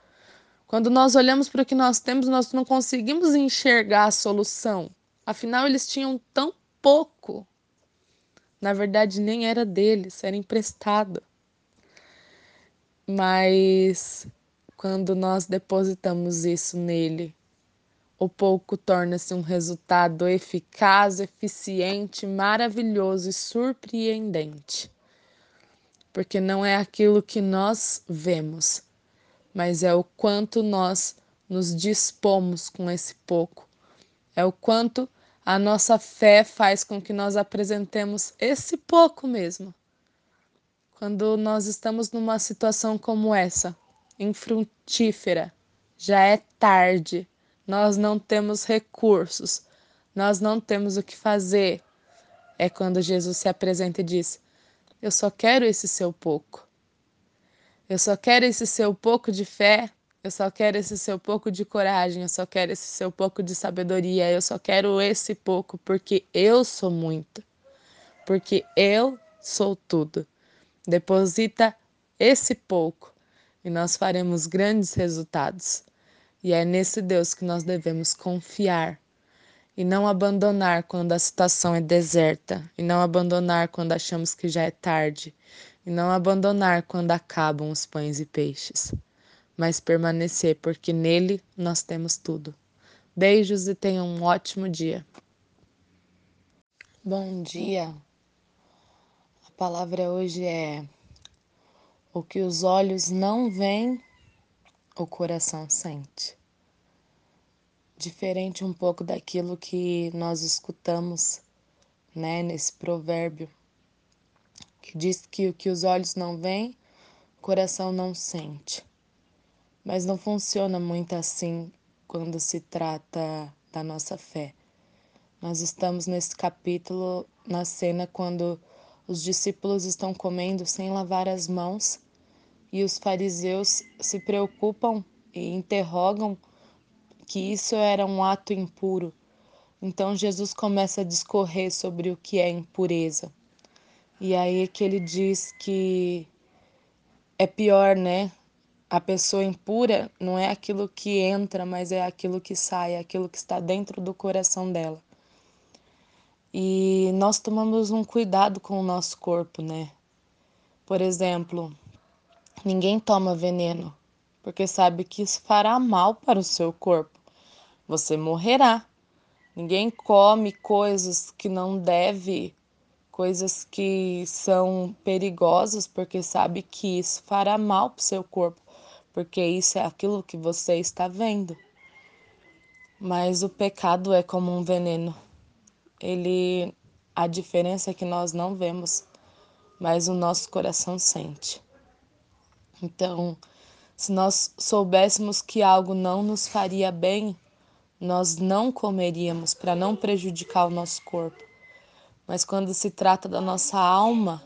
quando nós olhamos para o que nós temos, nós não conseguimos enxergar a solução. Afinal, eles tinham tão pouco. Na verdade, nem era deles, era emprestado. Mas quando nós depositamos isso nele, o pouco torna-se um resultado eficaz, eficiente, maravilhoso e surpreendente. Porque não é aquilo que nós vemos, mas é o quanto nós nos dispomos com esse pouco. É o quanto a nossa fé faz com que nós apresentemos esse pouco mesmo. Quando nós estamos numa situação como essa, infrutífera, já é tarde, nós não temos recursos, nós não temos o que fazer. É quando Jesus se apresenta e diz: Eu só quero esse seu pouco. Eu só quero esse seu pouco de fé, eu só quero esse seu pouco de coragem, eu só quero esse seu pouco de sabedoria, eu só quero esse pouco porque eu sou muito. Porque eu sou tudo. Deposita esse pouco e nós faremos grandes resultados. E é nesse Deus que nós devemos confiar e não abandonar quando a situação é deserta, e não abandonar quando achamos que já é tarde, e não abandonar quando acabam os pães e peixes, mas permanecer, porque nele nós temos tudo. Beijos e tenham um ótimo dia. Bom dia. A palavra hoje é: o que os olhos não veem, o coração sente. Diferente um pouco daquilo que nós escutamos, né, nesse provérbio que diz que o que os olhos não veem, o coração não sente. Mas não funciona muito assim quando se trata da nossa fé. Nós estamos nesse capítulo, na cena quando os discípulos estão comendo sem lavar as mãos e os fariseus se preocupam e interrogam que isso era um ato impuro. Então Jesus começa a discorrer sobre o que é impureza. E aí que ele diz que é pior, né? A pessoa impura não é aquilo que entra, mas é aquilo que sai, é aquilo que está dentro do coração dela. E nós tomamos um cuidado com o nosso corpo, né? Por exemplo, ninguém toma veneno porque sabe que isso fará mal para o seu corpo. Você morrerá. Ninguém come coisas que não deve coisas que são perigosas, porque sabe que isso fará mal para o seu corpo, porque isso é aquilo que você está vendo. Mas o pecado é como um veneno. Ele a diferença é que nós não vemos, mas o nosso coração sente. Então, se nós soubéssemos que algo não nos faria bem, nós não comeríamos para não prejudicar o nosso corpo. Mas quando se trata da nossa alma,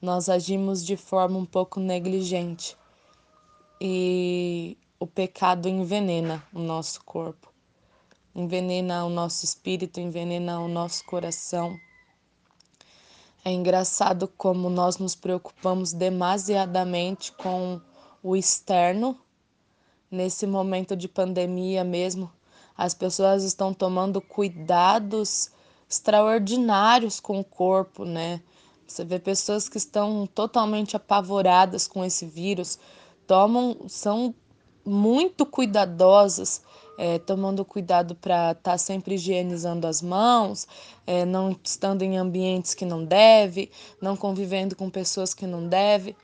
nós agimos de forma um pouco negligente. E o pecado envenena o nosso corpo, envenena o nosso espírito, envenena o nosso coração. É engraçado como nós nos preocupamos demasiadamente com o externo. Nesse momento de pandemia mesmo, as pessoas estão tomando cuidados extraordinários com o corpo, né? Você vê pessoas que estão totalmente apavoradas com esse vírus, tomam, são muito cuidadosas, é, tomando cuidado para estar tá sempre higienizando as mãos, é, não estando em ambientes que não deve, não convivendo com pessoas que não deve.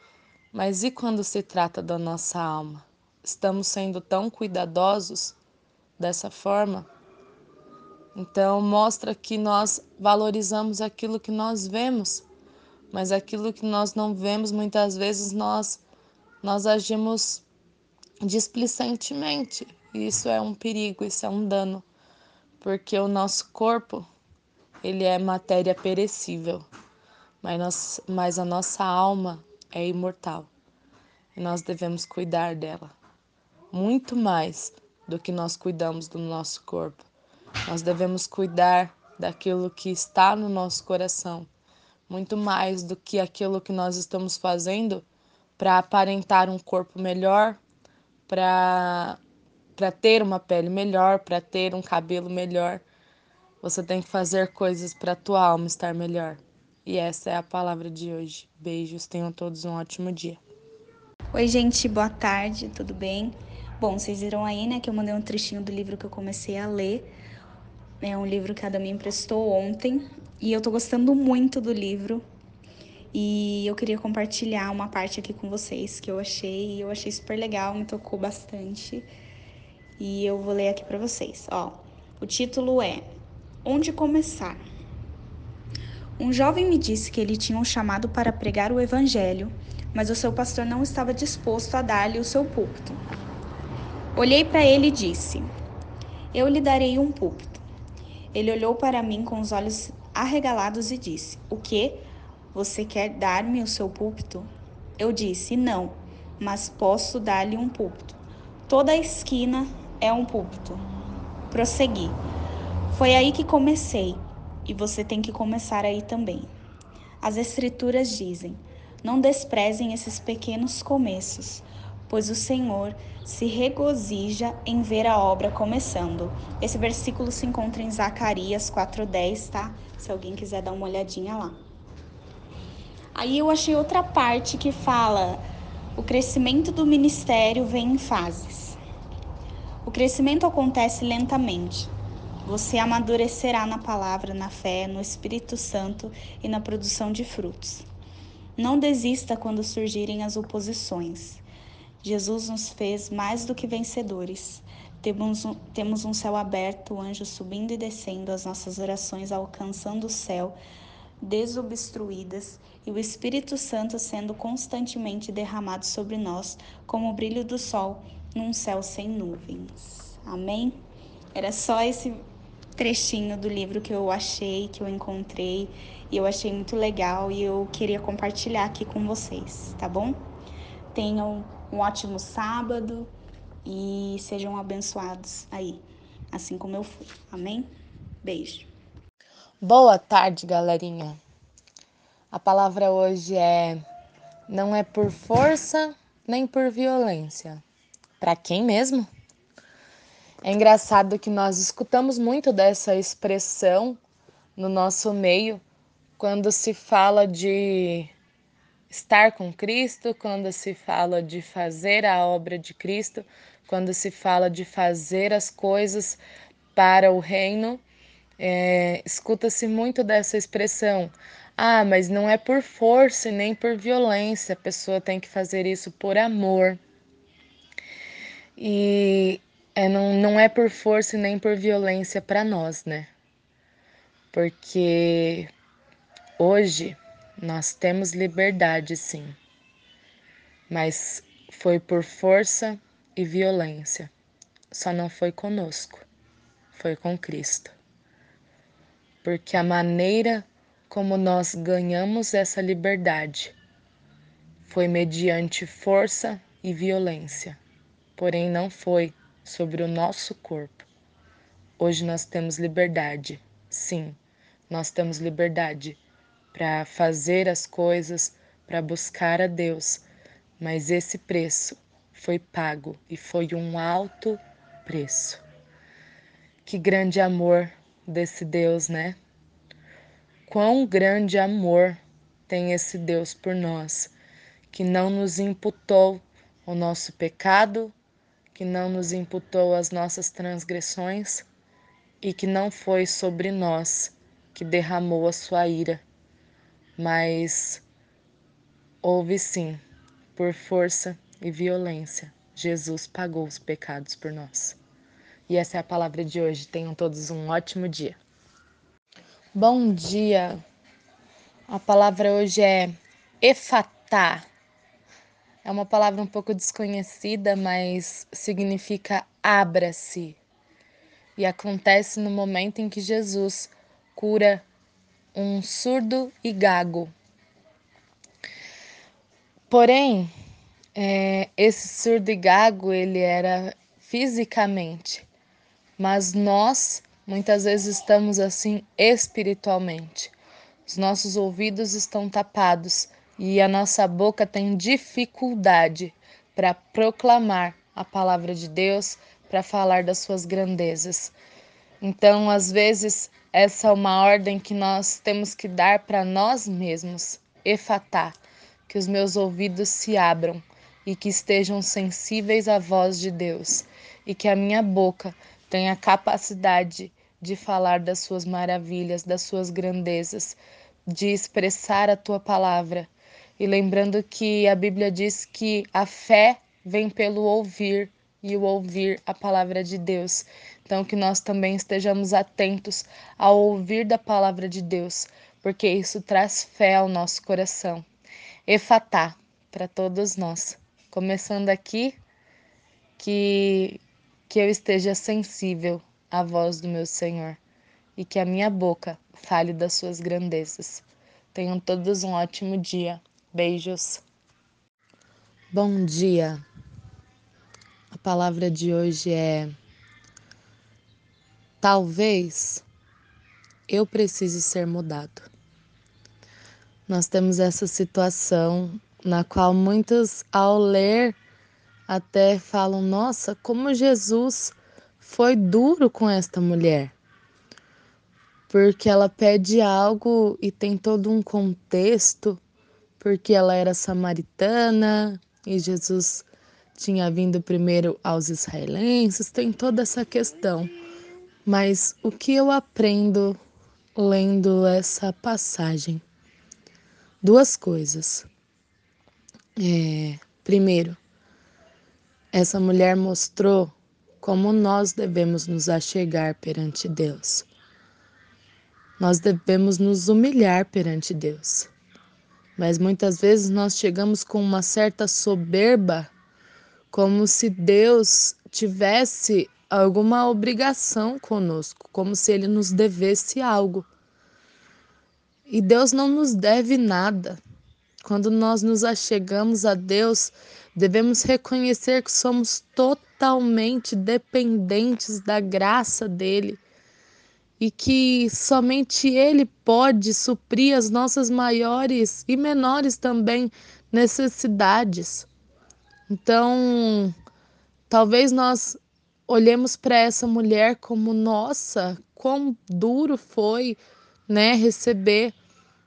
Mas e quando se trata da nossa alma? Estamos sendo tão cuidadosos dessa forma? Então, mostra que nós valorizamos aquilo que nós vemos, mas aquilo que nós não vemos, muitas vezes nós, nós agimos displicentemente. E isso é um perigo, isso é um dano, porque o nosso corpo, ele é matéria perecível, mas, nós, mas a nossa alma é imortal. E nós devemos cuidar dela. Muito mais do que nós cuidamos do nosso corpo. Nós devemos cuidar daquilo que está no nosso coração, muito mais do que aquilo que nós estamos fazendo para aparentar um corpo melhor, para para ter uma pele melhor, para ter um cabelo melhor. Você tem que fazer coisas para tua alma estar melhor. E essa é a palavra de hoje. Beijos, tenham todos um ótimo dia. Oi, gente, boa tarde, tudo bem? Bom, vocês viram aí, né, que eu mandei um trechinho do livro que eu comecei a ler. É um livro que a Dami emprestou ontem e eu tô gostando muito do livro. E eu queria compartilhar uma parte aqui com vocês que eu achei, eu achei super legal, me tocou bastante. E eu vou ler aqui para vocês, ó. O título é Onde começar? Um jovem me disse que ele tinha um chamado para pregar o evangelho mas o seu pastor não estava disposto a dar-lhe o seu púlpito. Olhei para ele e disse: Eu lhe darei um púlpito. Ele olhou para mim com os olhos arregalados e disse: O que? Você quer dar-me o seu púlpito? Eu disse: Não, mas posso dar-lhe um púlpito. Toda a esquina é um púlpito. Prossegui. Foi aí que comecei, e você tem que começar aí também. As Escrituras dizem: não desprezem esses pequenos começos, pois o Senhor se regozija em ver a obra começando. Esse versículo se encontra em Zacarias 4:10, tá? Se alguém quiser dar uma olhadinha lá. Aí eu achei outra parte que fala: o crescimento do ministério vem em fases. O crescimento acontece lentamente. Você amadurecerá na palavra, na fé, no Espírito Santo e na produção de frutos. Não desista quando surgirem as oposições. Jesus nos fez mais do que vencedores. Temos um, temos um céu aberto, anjos subindo e descendo, as nossas orações alcançando o céu, desobstruídas, e o Espírito Santo sendo constantemente derramado sobre nós, como o brilho do sol num céu sem nuvens. Amém? Era só esse trechinho do livro que eu achei, que eu encontrei e eu achei muito legal e eu queria compartilhar aqui com vocês, tá bom? Tenham um ótimo sábado e sejam abençoados aí, assim como eu fui. Amém? Beijo. Boa tarde, galerinha. A palavra hoje é não é por força nem por violência. Para quem mesmo? É engraçado que nós escutamos muito dessa expressão no nosso meio quando se fala de estar com Cristo, quando se fala de fazer a obra de Cristo, quando se fala de fazer as coisas para o reino, é, escuta-se muito dessa expressão. Ah, mas não é por força e nem por violência, a pessoa tem que fazer isso por amor. E é, não, não é por força e nem por violência para nós, né? Porque Hoje nós temos liberdade, sim, mas foi por força e violência. Só não foi conosco, foi com Cristo. Porque a maneira como nós ganhamos essa liberdade foi mediante força e violência, porém não foi sobre o nosso corpo. Hoje nós temos liberdade, sim, nós temos liberdade para fazer as coisas, para buscar a Deus, mas esse preço foi pago e foi um alto preço. Que grande amor desse Deus, né? Quão grande amor tem esse Deus por nós, que não nos imputou o nosso pecado, que não nos imputou as nossas transgressões e que não foi sobre nós que derramou a sua ira mas houve sim por força e violência, Jesus pagou os pecados por nós. E essa é a palavra de hoje. Tenham todos um ótimo dia. Bom dia. A palavra hoje é efatá. É uma palavra um pouco desconhecida, mas significa abra-se. E acontece no momento em que Jesus cura um surdo e gago. Porém, é, esse surdo e gago ele era fisicamente, mas nós muitas vezes estamos assim espiritualmente. Os nossos ouvidos estão tapados e a nossa boca tem dificuldade para proclamar a palavra de Deus, para falar das suas grandezas. Então, às vezes, essa é uma ordem que nós temos que dar para nós mesmos, efatá, que os meus ouvidos se abram e que estejam sensíveis à voz de Deus, e que a minha boca tenha capacidade de falar das suas maravilhas, das suas grandezas, de expressar a tua palavra. E lembrando que a Bíblia diz que a fé vem pelo ouvir e o ouvir a palavra de Deus. Então, que nós também estejamos atentos ao ouvir da palavra de Deus, porque isso traz fé ao nosso coração. Efatá para todos nós. Começando aqui, que que eu esteja sensível à voz do meu Senhor e que a minha boca fale das suas grandezas. Tenham todos um ótimo dia. Beijos. Bom dia. A palavra de hoje é talvez eu precise ser mudado. Nós temos essa situação na qual muitos ao ler até falam: nossa, como Jesus foi duro com esta mulher. Porque ela pede algo e tem todo um contexto, porque ela era samaritana e Jesus tinha vindo primeiro aos israelenses, tem toda essa questão. Mas o que eu aprendo lendo essa passagem? Duas coisas. É, primeiro, essa mulher mostrou como nós devemos nos achegar perante Deus. Nós devemos nos humilhar perante Deus. Mas muitas vezes nós chegamos com uma certa soberba, como se Deus tivesse alguma obrigação conosco, como se ele nos devesse algo. E Deus não nos deve nada. Quando nós nos achegamos a Deus, devemos reconhecer que somos totalmente dependentes da graça dele e que somente ele pode suprir as nossas maiores e menores também necessidades. Então, talvez nós olhemos para essa mulher como nossa, quão duro foi, né, receber,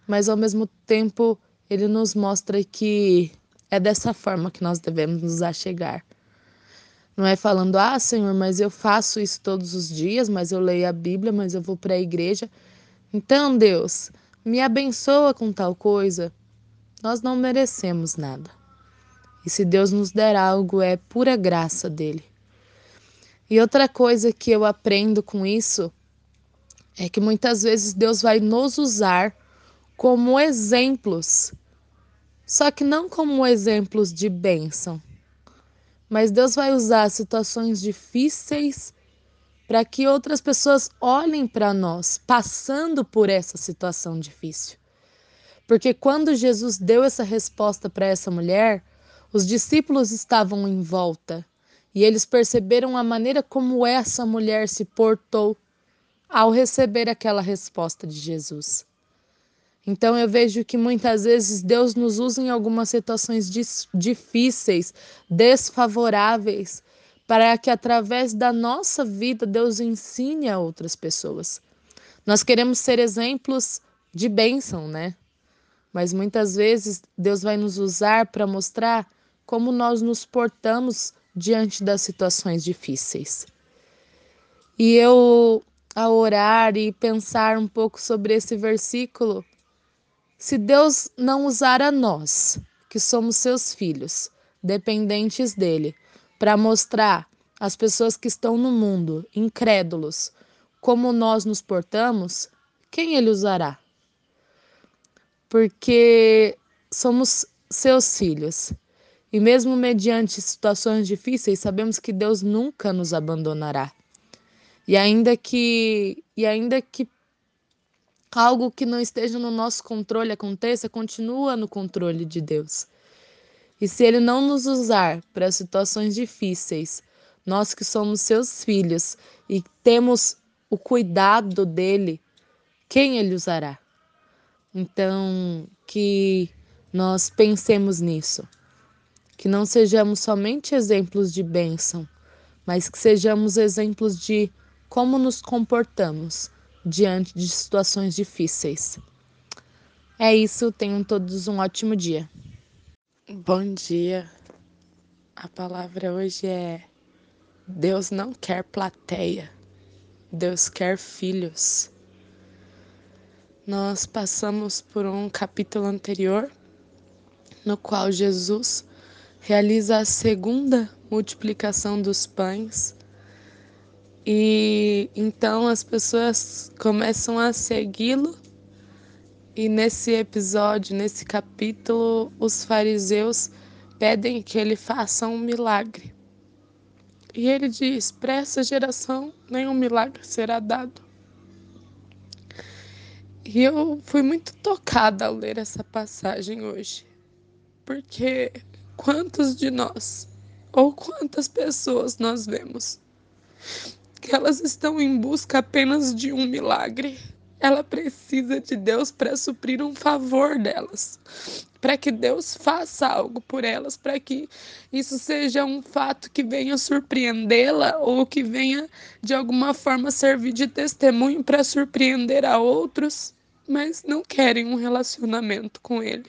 mas ao mesmo tempo ele nos mostra que é dessa forma que nós devemos nos achegar. Não é falando, ah, Senhor, mas eu faço isso todos os dias, mas eu leio a Bíblia, mas eu vou para a igreja. Então, Deus, me abençoa com tal coisa. Nós não merecemos nada. E se Deus nos der algo, é pura graça dele. E outra coisa que eu aprendo com isso é que muitas vezes Deus vai nos usar como exemplos, só que não como exemplos de bênção. Mas Deus vai usar situações difíceis para que outras pessoas olhem para nós passando por essa situação difícil. Porque quando Jesus deu essa resposta para essa mulher, os discípulos estavam em volta e eles perceberam a maneira como essa mulher se portou ao receber aquela resposta de Jesus. Então eu vejo que muitas vezes Deus nos usa em algumas situações difíceis, desfavoráveis, para que através da nossa vida Deus ensine a outras pessoas. Nós queremos ser exemplos de bênção, né? Mas muitas vezes Deus vai nos usar para mostrar como nós nos portamos diante das situações difíceis. E eu, ao orar e pensar um pouco sobre esse versículo, se Deus não usar a nós, que somos seus filhos, dependentes dele, para mostrar às pessoas que estão no mundo, incrédulos, como nós nos portamos, quem ele usará? Porque somos seus filhos. E mesmo mediante situações difíceis, sabemos que Deus nunca nos abandonará. E ainda que e ainda que algo que não esteja no nosso controle aconteça, continua no controle de Deus. E se ele não nos usar para situações difíceis, nós que somos seus filhos e temos o cuidado dele, quem ele usará? Então, que nós pensemos nisso. Que não sejamos somente exemplos de bênção, mas que sejamos exemplos de como nos comportamos diante de situações difíceis. É isso, tenham todos um ótimo dia. Bom dia. A palavra hoje é Deus não quer plateia. Deus quer filhos. Nós passamos por um capítulo anterior no qual Jesus realiza a segunda multiplicação dos pães. E então as pessoas começam a segui-lo. E nesse episódio, nesse capítulo, os fariseus pedem que ele faça um milagre. E ele diz: Para essa geração, nenhum milagre será dado. E eu fui muito tocada ao ler essa passagem hoje. Porque quantos de nós, ou quantas pessoas nós vemos, que elas estão em busca apenas de um milagre. Ela precisa de Deus para suprir um favor delas, para que Deus faça algo por elas, para que isso seja um fato que venha surpreendê-la ou que venha de alguma forma servir de testemunho para surpreender a outros, mas não querem um relacionamento com Ele.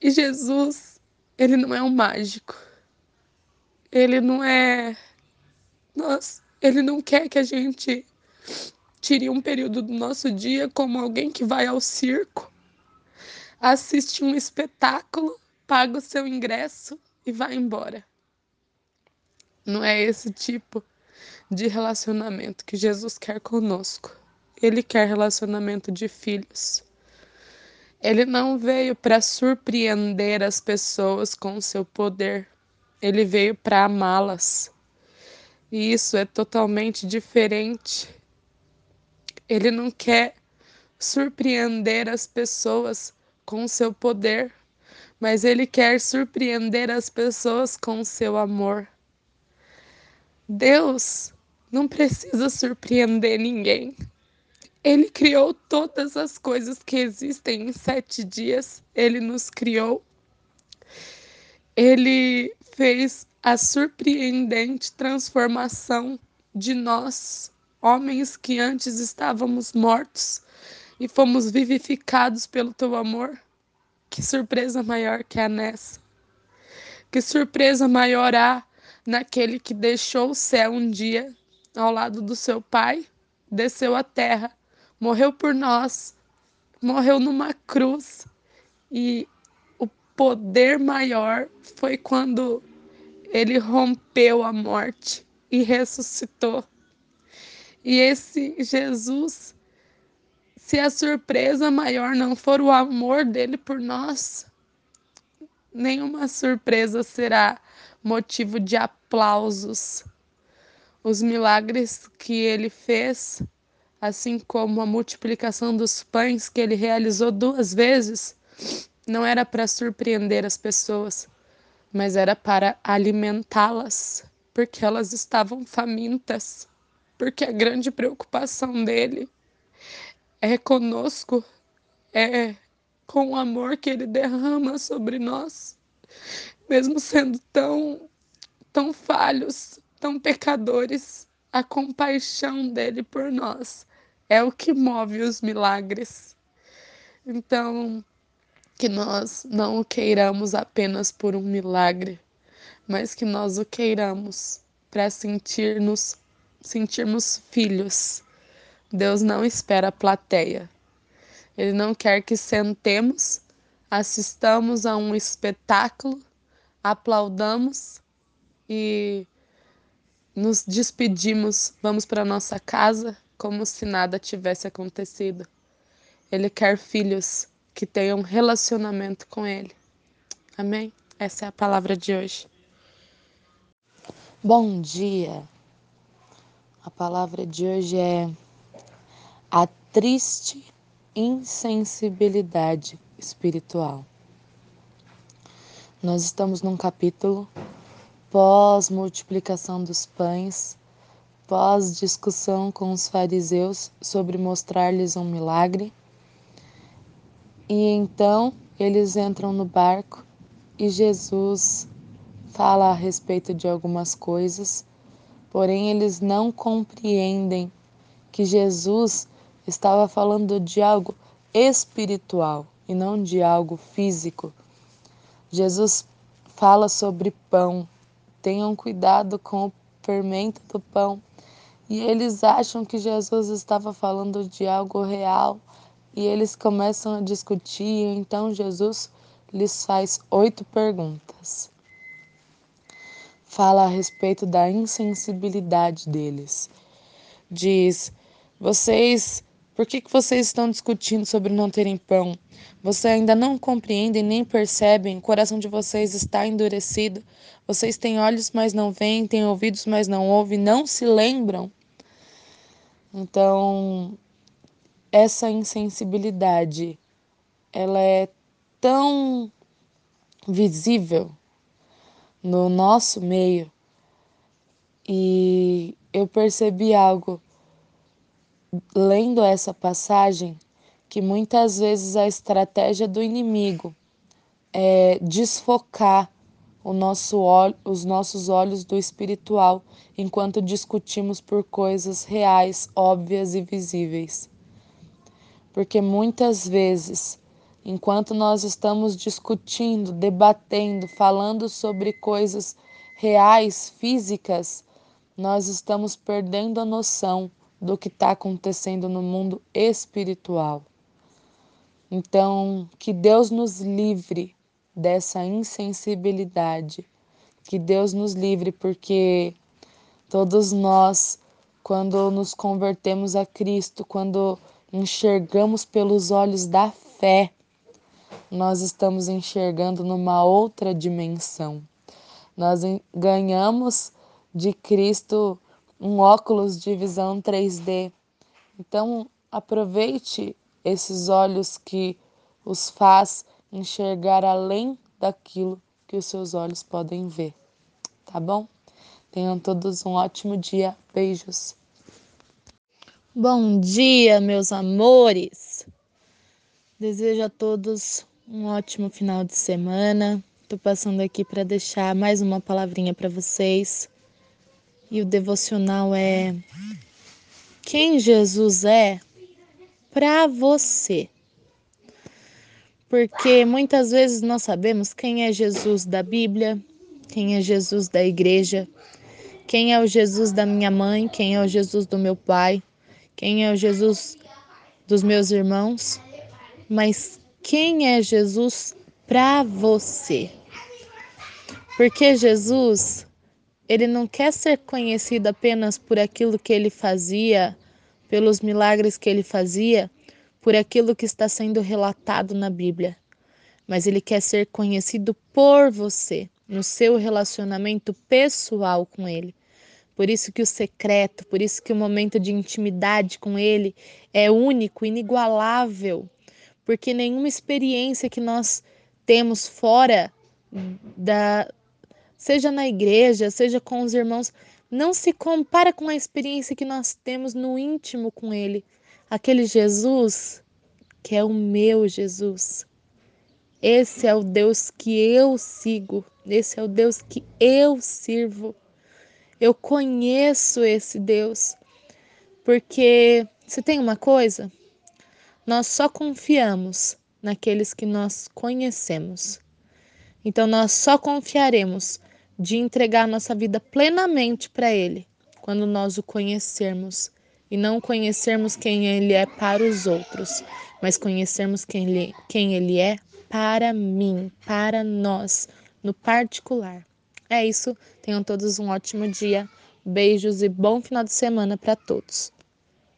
E Jesus, ele não é um mágico. Ele não é. Nossa, ele não quer que a gente tire um período do nosso dia como alguém que vai ao circo, assiste um espetáculo, paga o seu ingresso e vai embora. Não é esse tipo de relacionamento que Jesus quer conosco. Ele quer relacionamento de filhos. Ele não veio para surpreender as pessoas com seu poder, ele veio para amá-las. E isso é totalmente diferente. Ele não quer surpreender as pessoas com seu poder, mas ele quer surpreender as pessoas com seu amor. Deus não precisa surpreender ninguém. Ele criou todas as coisas que existem em sete dias. Ele nos criou. Ele fez a surpreendente transformação de nós, homens que antes estávamos mortos e fomos vivificados pelo teu amor. Que surpresa maior que a nessa. Que surpresa maior há naquele que deixou o céu um dia ao lado do seu pai, desceu à terra morreu por nós, morreu numa cruz. E o poder maior foi quando ele rompeu a morte e ressuscitou. E esse Jesus, se a surpresa maior não for o amor dele por nós, nenhuma surpresa será motivo de aplausos. Os milagres que ele fez assim como a multiplicação dos pães que ele realizou duas vezes, não era para surpreender as pessoas, mas era para alimentá-las, porque elas estavam famintas, porque a grande preocupação dele é conosco, é com o amor que ele derrama sobre nós, mesmo sendo tão tão falhos, tão pecadores, a compaixão dele por nós é o que move os milagres. Então, que nós não o queiramos apenas por um milagre, mas que nós o queiramos para sentir-nos sentirmos filhos. Deus não espera a plateia. Ele não quer que sentemos assistamos a um espetáculo, aplaudamos e nos despedimos, vamos para nossa casa como se nada tivesse acontecido. Ele quer filhos que tenham relacionamento com Ele. Amém? Essa é a palavra de hoje. Bom dia. A palavra de hoje é a triste insensibilidade espiritual. Nós estamos num capítulo pós-multiplicação dos pães, pós-discussão com os fariseus sobre mostrar-lhes um milagre. E então eles entram no barco e Jesus fala a respeito de algumas coisas, porém eles não compreendem que Jesus estava falando de algo espiritual e não de algo físico. Jesus fala sobre pão, tenham cuidado com o fermento do pão. E eles acham que Jesus estava falando de algo real e eles começam a discutir. Então Jesus lhes faz oito perguntas. Fala a respeito da insensibilidade deles. Diz: Vocês, por que, que vocês estão discutindo sobre não terem pão? Vocês ainda não compreendem nem percebem, o coração de vocês está endurecido. Vocês têm olhos, mas não veem, têm ouvidos, mas não ouvem, não se lembram. Então, essa insensibilidade, ela é tão visível no nosso meio e eu percebi algo lendo essa passagem que muitas vezes a estratégia do inimigo é desfocar o nosso os nossos olhos do espiritual enquanto discutimos por coisas reais, óbvias e visíveis. Porque muitas vezes, enquanto nós estamos discutindo, debatendo, falando sobre coisas reais, físicas, nós estamos perdendo a noção do que está acontecendo no mundo espiritual. Então, que Deus nos livre dessa insensibilidade, que Deus nos livre, porque todos nós, quando nos convertemos a Cristo, quando enxergamos pelos olhos da fé, nós estamos enxergando numa outra dimensão. Nós ganhamos de Cristo um óculos de visão 3D. Então, aproveite esses olhos que os faz enxergar além daquilo que os seus olhos podem ver. Tá bom? Tenham todos um ótimo dia. Beijos. Bom dia, meus amores. Desejo a todos um ótimo final de semana. Tô passando aqui para deixar mais uma palavrinha para vocês. E o devocional é quem Jesus é para você. Porque muitas vezes nós sabemos quem é Jesus da Bíblia, quem é Jesus da igreja, quem é o Jesus da minha mãe, quem é o Jesus do meu pai, quem é o Jesus dos meus irmãos, mas quem é Jesus para você? Porque Jesus, ele não quer ser conhecido apenas por aquilo que ele fazia pelos milagres que ele fazia, por aquilo que está sendo relatado na Bíblia, mas ele quer ser conhecido por você, no seu relacionamento pessoal com ele. Por isso que o secreto, por isso que o momento de intimidade com ele é único, inigualável, porque nenhuma experiência que nós temos fora da seja na igreja, seja com os irmãos, não se compara com a experiência que nós temos no íntimo com Ele. Aquele Jesus que é o meu Jesus. Esse é o Deus que eu sigo, esse é o Deus que eu sirvo. Eu conheço esse Deus, porque se tem uma coisa, nós só confiamos naqueles que nós conhecemos. Então nós só confiaremos de entregar nossa vida plenamente para Ele, quando nós o conhecermos e não conhecermos quem Ele é para os outros, mas conhecermos quem Ele, quem ele é para mim, para nós, no particular. É isso. Tenham todos um ótimo dia. Beijos e bom final de semana para todos.